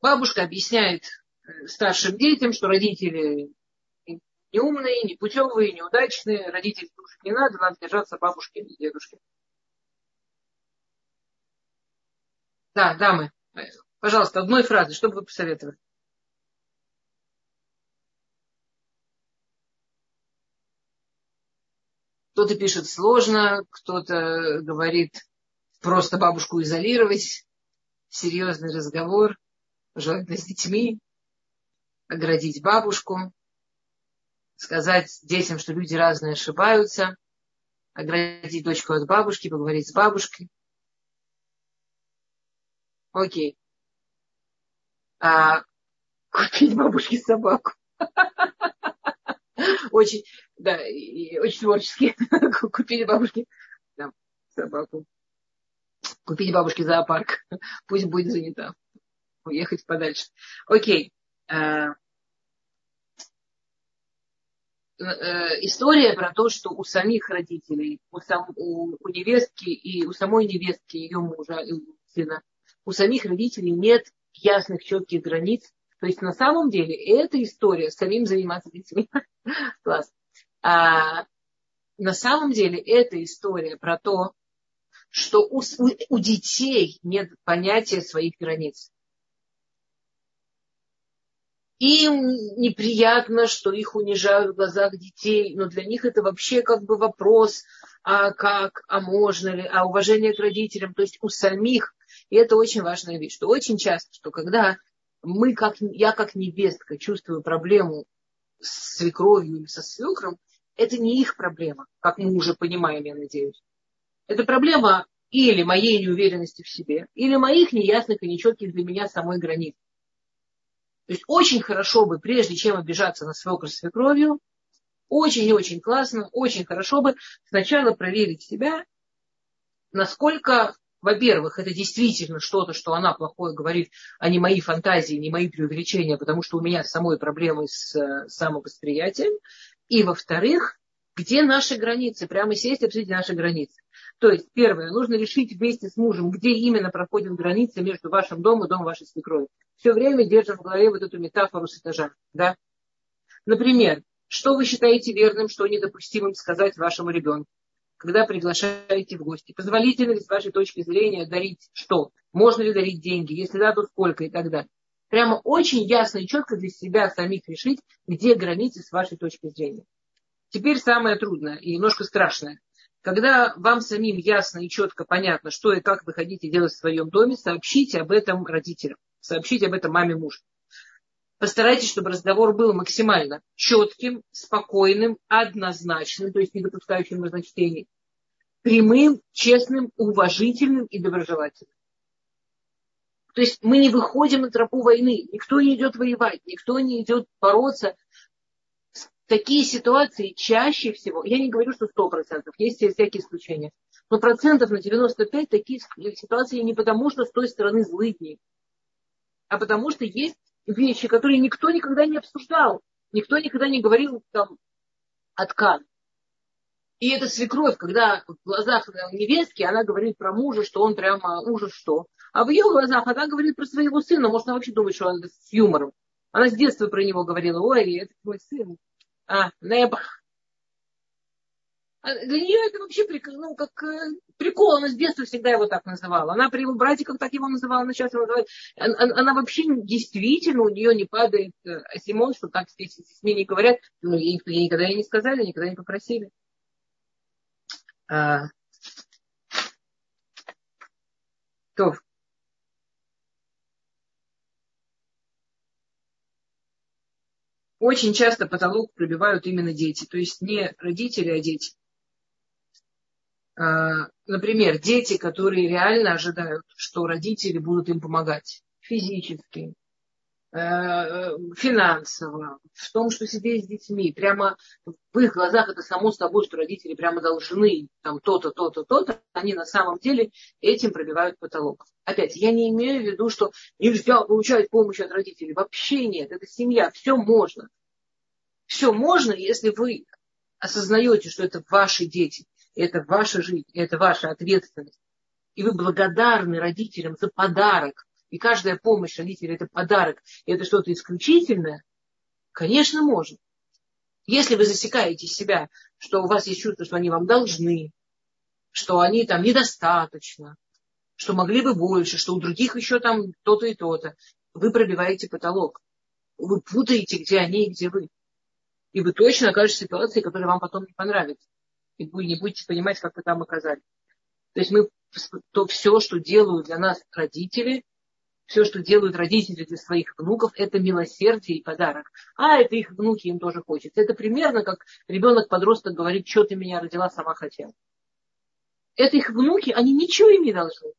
Speaker 1: Бабушка объясняет э, старшим детям, что родители не умные, не путевые, неудачные, родителей слушать не надо, надо держаться бабушки и дедушки. Да, дамы, пожалуйста, одной фразой, что бы вы посоветовали? Кто-то пишет сложно, кто-то говорит просто бабушку изолировать, серьезный разговор, желательно с детьми, оградить бабушку сказать детям, что люди разные ошибаются, оградить дочку от бабушки, поговорить с бабушкой. Окей. А, купить бабушке собаку. <laughs> <laughs> Очень, да, очень творчески. <laughs> Купить бабушке да, собаку. Купить бабушке зоопарк. <laughs> Пусть будет занята. Уехать подальше. Окей. А, Э, история про то, что у самих родителей, у, сам, у, у невестки и у самой невестки, ее мужа и сына, у самих родителей нет ясных, четких границ. То есть на самом деле эта история самим заниматься детьми. <laughs> Класс. А, на самом деле эта история про то, что у, у детей нет понятия своих границ. Им неприятно, что их унижают в глазах детей, но для них это вообще как бы вопрос, а как, а можно ли, а уважение к родителям, то есть у самих. И это очень важная вещь, что очень часто, что когда мы, как, я как невестка чувствую проблему с свекровью или со свекром, это не их проблема, как мы уже понимаем, я надеюсь. Это проблема или моей неуверенности в себе, или моих неясных и нечетких для меня самой границ. То есть очень хорошо бы, прежде чем обижаться на свекр с свекровью, очень и очень классно, очень хорошо бы сначала проверить себя, насколько, во-первых, это действительно что-то, что она плохое говорит, а не мои фантазии, не мои преувеличения, потому что у меня самой проблемы с э, самовосприятием. И, во-вторых, где наши границы, прямо сесть и обсудить наши границы. То есть, первое, нужно решить вместе с мужем, где именно проходит граница между вашим домом и домом вашей свекрови. Все время держим в голове вот эту метафору с этажа. Да? Например, что вы считаете верным, что недопустимым сказать вашему ребенку, когда приглашаете в гости? Позволительно ли с вашей точки зрения дарить что? Можно ли дарить деньги? Если да, то сколько и так далее. Прямо очень ясно и четко для себя самих решить, где границы с вашей точки зрения. Теперь самое трудное и немножко страшное. Когда вам самим ясно и четко понятно, что и как вы хотите делать в своем доме, сообщите об этом родителям, сообщите об этом маме мужа. Постарайтесь, чтобы разговор был максимально четким, спокойным, однозначным, то есть не допускающим разночтений, прямым, честным, уважительным и доброжелательным. То есть мы не выходим на тропу войны, никто не идет воевать, никто не идет бороться такие ситуации чаще всего, я не говорю, что 100%, есть всякие исключения, но процентов на 95 такие ситуации не потому, что с той стороны злыдни, а потому что есть вещи, которые никто никогда не обсуждал, никто никогда не говорил там откан. И это свекровь, когда в глазах невестки она говорит про мужа, что он прямо ужас что. А в ее глазах она говорит про своего сына. Может, она вообще думает, что он с юмором. Она с детства про него говорила, ой, это мой сын. А, небах. А для нее это вообще ну, как э, прикол. Она с детства всегда его так называла. Она при его братиках так его называла, она сейчас его называет. Она, она вообще действительно, у нее не падает Симон, что так с ней не говорят. Ну, ей никогда и не сказали, никогда не попросили. А... То. Очень часто потолок пробивают именно дети. То есть не родители, а дети. А, например, дети, которые реально ожидают, что родители будут им помогать физически, финансово, в том, что сидеть с детьми. Прямо в их глазах это само собой, что родители прямо должны там то-то, то-то, то-то. Они на самом деле этим пробивают потолок. Опять, я не имею в виду, что нельзя получать помощь от родителей. Вообще нет. Это семья. Все можно. Все можно, если вы осознаете, что это ваши дети это ваша жизнь, это ваша ответственность. И вы благодарны родителям за подарок. И каждая помощь родителей это подарок. И это что-то исключительное. Конечно, можно. Если вы засекаете себя, что у вас есть чувство, что они вам должны, что они там недостаточно, что могли бы больше, что у других еще там то-то и то-то, вы пробиваете потолок. Вы путаете, где они и где вы. И вы точно окажетесь в ситуации, которая вам потом не понравится и вы не будете понимать, как вы там оказались. То есть мы то все, что делают для нас родители, все, что делают родители для своих внуков, это милосердие и подарок. А это их внуки, им тоже хочется. Это примерно как ребенок-подросток говорит, что ты меня родила, сама хотела. Это их внуки, они ничего им не должны.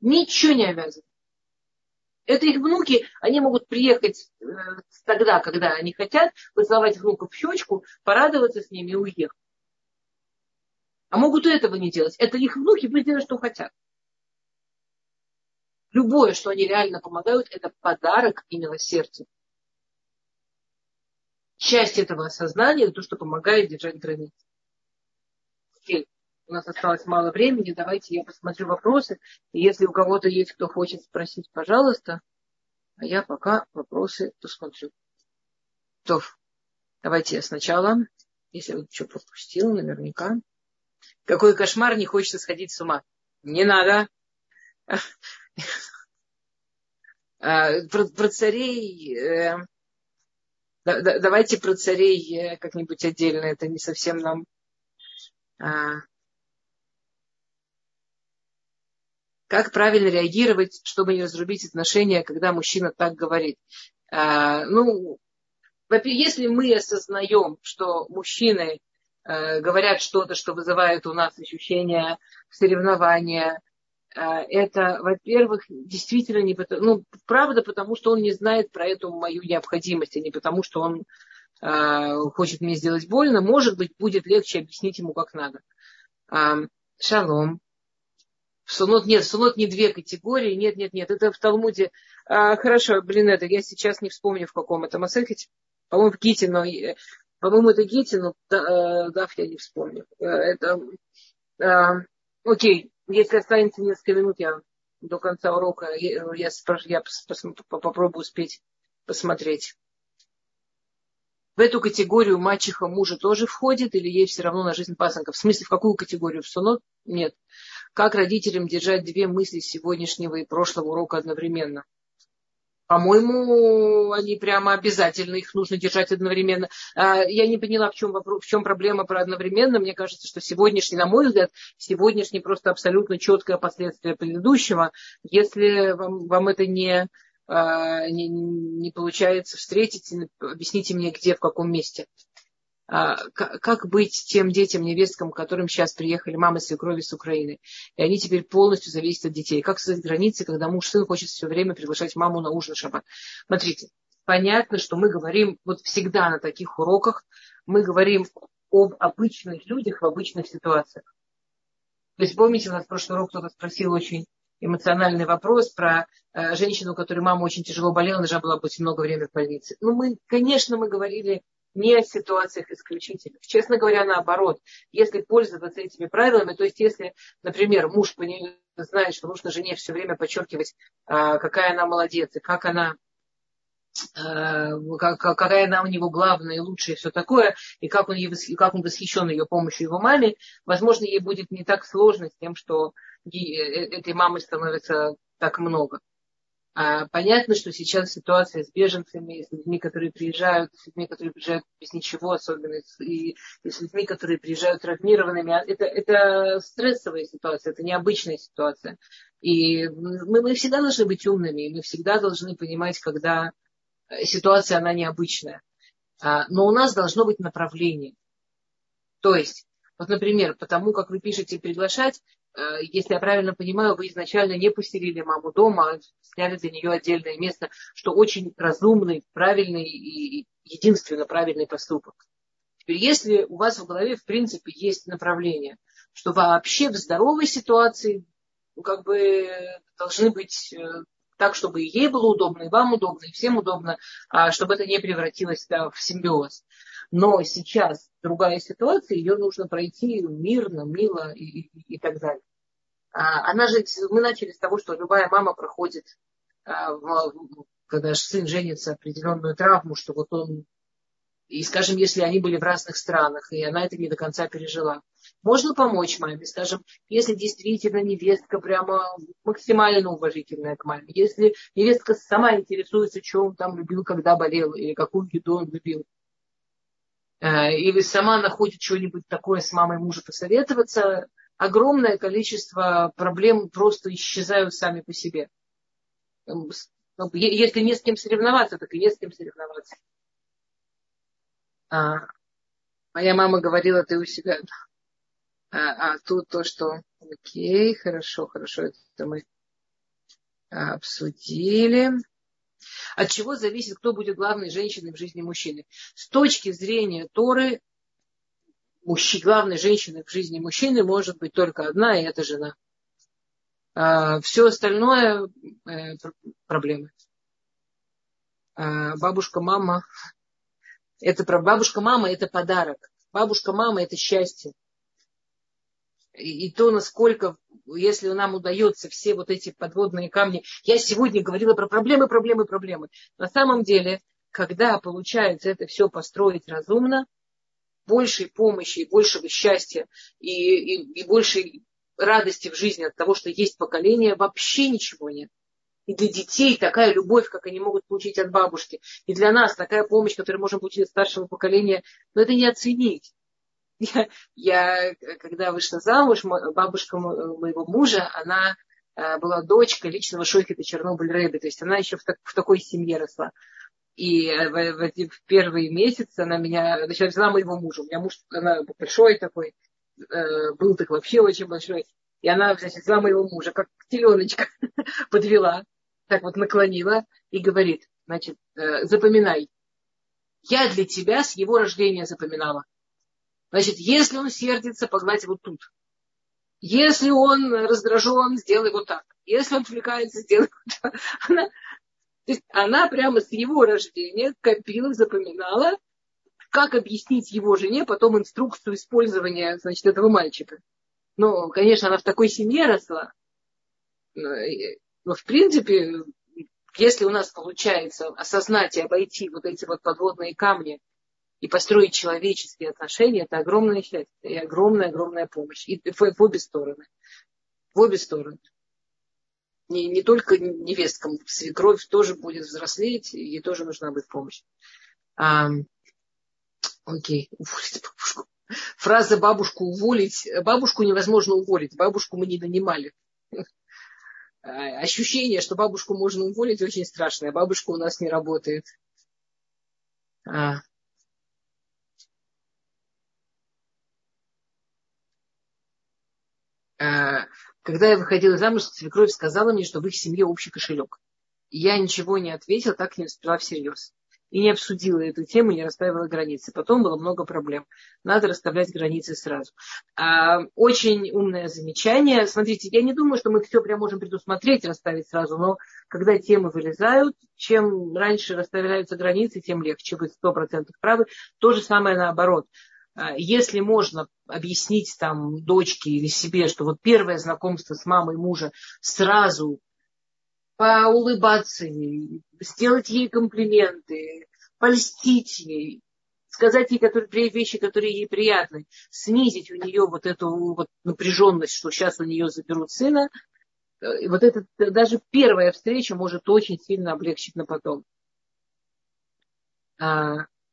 Speaker 1: Ничего не обязаны. Это их внуки, они могут приехать э, тогда, когда они хотят, поцеловать внуков в щечку, порадоваться с ними и уехать. А могут и этого не делать. Это их внуки, пусть делают, что хотят. Любое, что они реально помогают, это подарок и милосердие. Часть этого осознания – это то, что помогает держать границы. Окей. У нас осталось мало времени. Давайте я посмотрю вопросы. И если у кого-то есть, кто хочет спросить, пожалуйста. А я пока вопросы посмотрю. То, давайте я сначала, если я что пропустила, наверняка. Какой кошмар, не хочется сходить с ума. Не надо. А, про, про царей... Э, давайте про царей э, как-нибудь отдельно. Это не совсем нам... Как правильно реагировать, чтобы не разрубить отношения, когда мужчина так говорит? Ну, если мы осознаем, что мужчины Э, говорят что-то, что вызывает у нас ощущение соревнования. Э, это, во-первых, действительно не потому, ну, правда, потому что он не знает про эту мою необходимость, а не потому, что он э, хочет мне сделать больно. Может быть, будет легче объяснить ему, как надо. Э, шалом. Сунот нет, сунот не две категории, нет, нет, нет, это в Талмуде. А, хорошо, блин, это я сейчас не вспомню, в каком это Масехете. По-моему, в Гите, но по-моему, это Гити, но э, Дав я не вспомню. Э, это, э, окей, если останется несколько минут, я до конца урока, я, я, я попробую успеть посмотреть. В эту категорию мачеха мужа тоже входит или ей все равно на жизнь пасынка? В смысле, в какую категорию? В сунот? Нет. Как родителям держать две мысли сегодняшнего и прошлого урока одновременно? По-моему, они прямо обязательно, их нужно держать одновременно. А, я не поняла, в чем, вопрос, в чем проблема про одновременно. Мне кажется, что сегодняшний, на мой взгляд, сегодняшний просто абсолютно четкое последствие предыдущего. Если вам, вам это не, а, не, не получается встретить, объясните мне, где, в каком месте. А, как быть тем детям, невесткам, которым сейчас приехали мамы свекрови с Украины, и они теперь полностью зависят от детей. Как создать границы, когда муж сын хочет все время приглашать маму на ужин шаббат. Смотрите, понятно, что мы говорим вот всегда на таких уроках, мы говорим об обычных людях в обычных ситуациях. То есть помните, у нас в прошлый урок кто-то спросил очень эмоциональный вопрос про э, женщину, которой мама очень тяжело болела, должна была быть много времени в больнице. Ну, мы, конечно, мы говорили не о ситуациях исключительных. Честно говоря, наоборот, если пользоваться этими правилами, то есть если, например, муж знает, что нужно жене все время подчеркивать, а, какая она молодец и как она какая она у него главная и лучшая и все такое, и как он, и как он восхищен ее помощью его маме, возможно, ей будет не так сложно с тем, что этой мамы становится так много. А понятно, что сейчас ситуация с беженцами, с людьми, которые приезжают, с людьми, которые приезжают без ничего, особенно и, и с людьми, которые приезжают травмированными, а это, это стрессовая ситуация, это необычная ситуация. И мы, мы всегда должны быть умными, мы всегда должны понимать, когда ситуация, она необычная. А, но у нас должно быть направление. То есть, вот, например, потому как вы пишете приглашать, если я правильно понимаю, вы изначально не поселили маму дома, а сняли для нее отдельное место, что очень разумный, правильный и единственно правильный поступок. Теперь, если у вас в голове, в принципе, есть направление, что вообще в здоровой ситуации ну, как бы должны быть э, так, чтобы и ей было удобно, и вам удобно, и всем удобно, а чтобы это не превратилось да, в симбиоз. Но сейчас другая ситуация, ее нужно пройти мирно, мило и, и, и так далее. А, она же, мы начали с того, что любая мама проходит, а, когда сын женится, определенную травму, что вот он, и скажем, если они были в разных странах, и она это не до конца пережила. Можно помочь маме, скажем, если действительно невестка прямо максимально уважительная к маме, если невестка сама интересуется, что он там любил, когда болел, или какую еду он любил, Э, или сама находит что-нибудь такое с мамой мужа посоветоваться, огромное количество проблем просто исчезают сами по себе. Если не с кем соревноваться, так и не с кем соревноваться. А, моя мама говорила, ты у себя. А, а тут то, что окей, хорошо, хорошо, это мы обсудили. От чего зависит, кто будет главной женщиной в жизни мужчины? С точки зрения Торы, мужчи, главной женщиной в жизни мужчины может быть только одна, и это жена. А все остальное э, проблемы. А бабушка, мама, это бабушка, мама это подарок. Бабушка, мама это счастье. И, то, насколько если нам удается все вот эти подводные камни. Я сегодня говорила про проблемы, проблемы, проблемы. На самом деле, когда получается это все построить разумно, большей помощи, большего счастья и, и, и большей радости в жизни от того, что есть поколение, вообще ничего нет. И для детей такая любовь, как они могут получить от бабушки. И для нас такая помощь, которую можем получить от старшего поколения, но это не оценить. Я, я когда вышла замуж, бабушка моего мужа, она э, была дочкой личного шойхета Чернобыль Рэби, то есть она еще в, так, в такой семье росла. И э, в, в, в первые месяцы она меня, значит, взяла моего мужа. У меня муж, она большой такой, э, был так вообще очень большой. И она, значит, взяла моего мужа, как теленочка, <laughs> подвела, так вот наклонила и говорит, значит, запоминай, я для тебя с его рождения запоминала. Значит, если он сердится, погладь его тут. Если он раздражен, сделай вот так. Если он отвлекается, сделай вот так. <laughs> Она, то есть она прямо с его рождения копила, запоминала, как объяснить его жене потом инструкцию использования значит, этого мальчика. Ну, конечно, она в такой семье росла. Но, в принципе, если у нас получается осознать и обойти вот эти вот подводные камни и построить человеческие отношения, это огромное счастье и огромная-огромная помощь. И в, в обе стороны. В обе стороны. Не, не только невесткам, свекровь тоже будет взрослеть, ей тоже нужна будет помощь. А, окей, уволить бабушку. Фраза бабушку уволить. Бабушку невозможно уволить. Бабушку мы не нанимали. А, ощущение, что бабушку можно уволить, очень страшное. Бабушка у нас не работает. А, когда я выходила замуж, свекровь сказала мне, что в их семье общий кошелек. Я ничего не ответила, так не восприняла всерьез. И не обсудила эту тему, не расставила границы. Потом было много проблем. Надо расставлять границы сразу. А, очень умное замечание. Смотрите, я не думаю, что мы все прям можем предусмотреть, расставить сразу, но когда темы вылезают, чем раньше расставляются границы, тем легче. Вы сто процентов правы. То же самое наоборот. А, если можно объяснить там дочке или себе, что вот первое знакомство с мамой мужа сразу поулыбаться ей, сделать ей комплименты, польстить ей, сказать ей которые, вещи, которые ей приятны, снизить у нее вот эту вот напряженность, что сейчас у нее заберут сына, и вот это даже первая встреча может очень сильно облегчить на потом.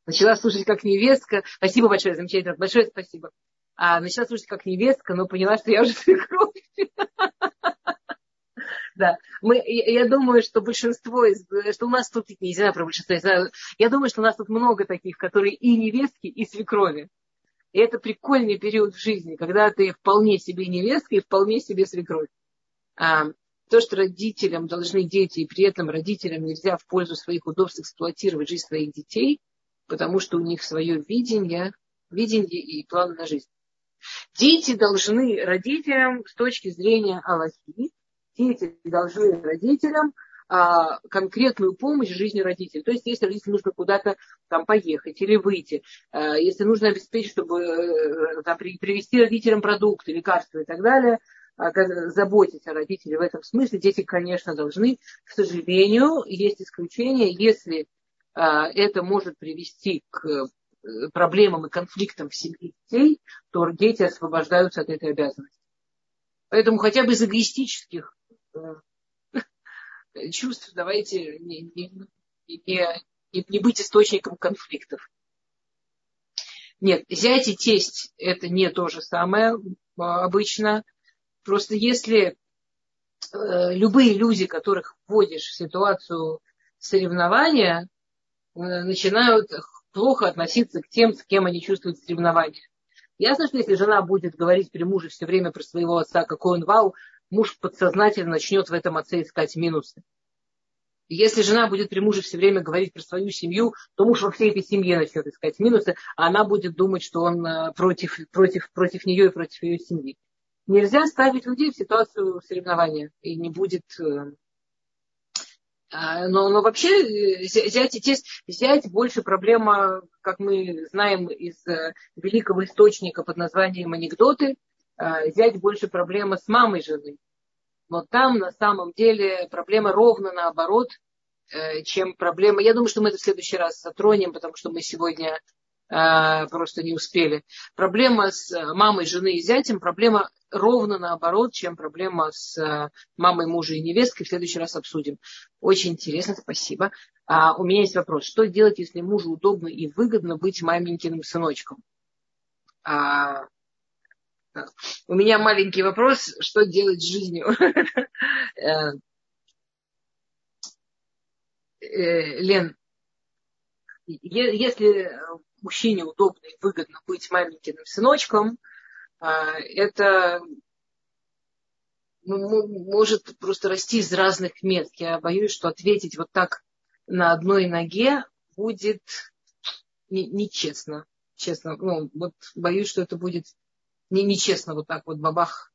Speaker 1: Начала слушать как невестка. Спасибо большое, замечательно. Большое спасибо. А, начала слушать как невестка, но поняла, что я уже <laughs> свекровь. Да, мы, я думаю, что большинство из, что у нас тут, не знаю про большинство, я, знаю, я думаю, что у нас тут много таких, которые и невестки, и свекрови. И это прикольный период в жизни, когда ты вполне себе невестка и вполне себе свекровь. А, то, что родителям должны дети, и при этом родителям нельзя в пользу своих удобств эксплуатировать жизнь своих детей, потому что у них свое видение, видение и план на жизнь. Дети должны родителям с точки зрения Аллахи дети должны родителям а, конкретную помощь в жизни родителей. То есть, если родителям нужно куда-то там поехать или выйти, а, если нужно обеспечить, чтобы э, там, привезти родителям продукты, лекарства и так далее, а, заботиться о родителях в этом смысле, дети, конечно, должны. К сожалению, есть исключения, если это может привести к э, проблемам и конфликтам в семье детей, то дети освобождаются от этой обязанности. Поэтому хотя бы из эгоистических Э, <laughs> чувств, давайте не, не, не, не быть источником конфликтов. Нет, зять и тесть это не то же самое а, обычно. Просто если э, любые люди, которых вводишь в ситуацию соревнования, э, начинают плохо относиться к тем, с кем они чувствуют соревнования. Ясно, что если жена будет говорить при муже все время про своего отца, какой он вау, муж подсознательно начнет в этом отце искать минусы. Если жена будет при муже все время говорить про свою семью, то муж во всей этой семье начнет искать минусы, а она будет думать, что он э, против, против, против нее и против ее семьи. Нельзя ставить людей в ситуацию соревнования, и не будет... Э, а, но, но вообще э, взять, взять больше проблема, как мы знаем из великого источника под названием анекдоты, взять а, больше проблема с мамой жены. Но там на самом деле проблема ровно наоборот, э, чем проблема. Я думаю, что мы это в следующий раз затронем, потому что мы сегодня просто не успели. Проблема с мамой жены и зятем, проблема ровно наоборот, чем проблема с э, мамой мужа и невесткой. В следующий раз обсудим. Очень интересно, спасибо. А, у меня есть вопрос. Что делать, если мужу удобно и выгодно быть маменькиным сыночком? А, у меня маленький вопрос, что делать с жизнью? <laughs> Э, э, Лен, если мужчине удобно и выгодно быть маленьким сыночком, э, это ну, может просто расти из разных мест. Я боюсь, что ответить вот так на одной ноге будет нечестно. Честно, ну, вот боюсь, что это будет не, нечестно вот так вот бабах.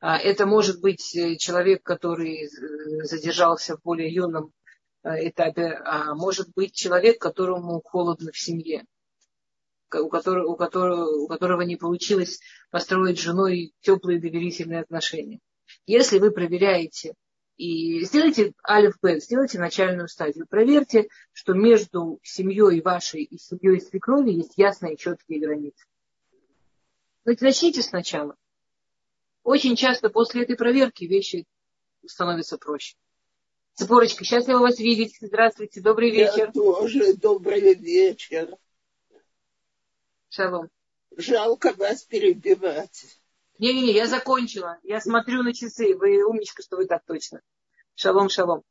Speaker 1: А, это может быть э, человек, который э, задержался в более юном э, этапе, а может быть человек, которому холодно в семье, у которого, у которого, у которого не получилось построить с женой теплые доверительные отношения. Если вы проверяете и сделайте алиф бет, сделайте начальную стадию, проверьте, что между семьей вашей и семьей свекрови есть ясные четкие границы. Начните сначала. Очень часто после этой проверки вещи становятся проще. Цепорочка, счастлива вас видеть. Здравствуйте, добрый вечер.
Speaker 4: Я тоже добрый вечер.
Speaker 1: Шалом.
Speaker 4: Жалко вас перебивать.
Speaker 1: Не-не-не, я закончила. Я смотрю на часы. Вы умничка, что вы так точно. Шалом, шалом.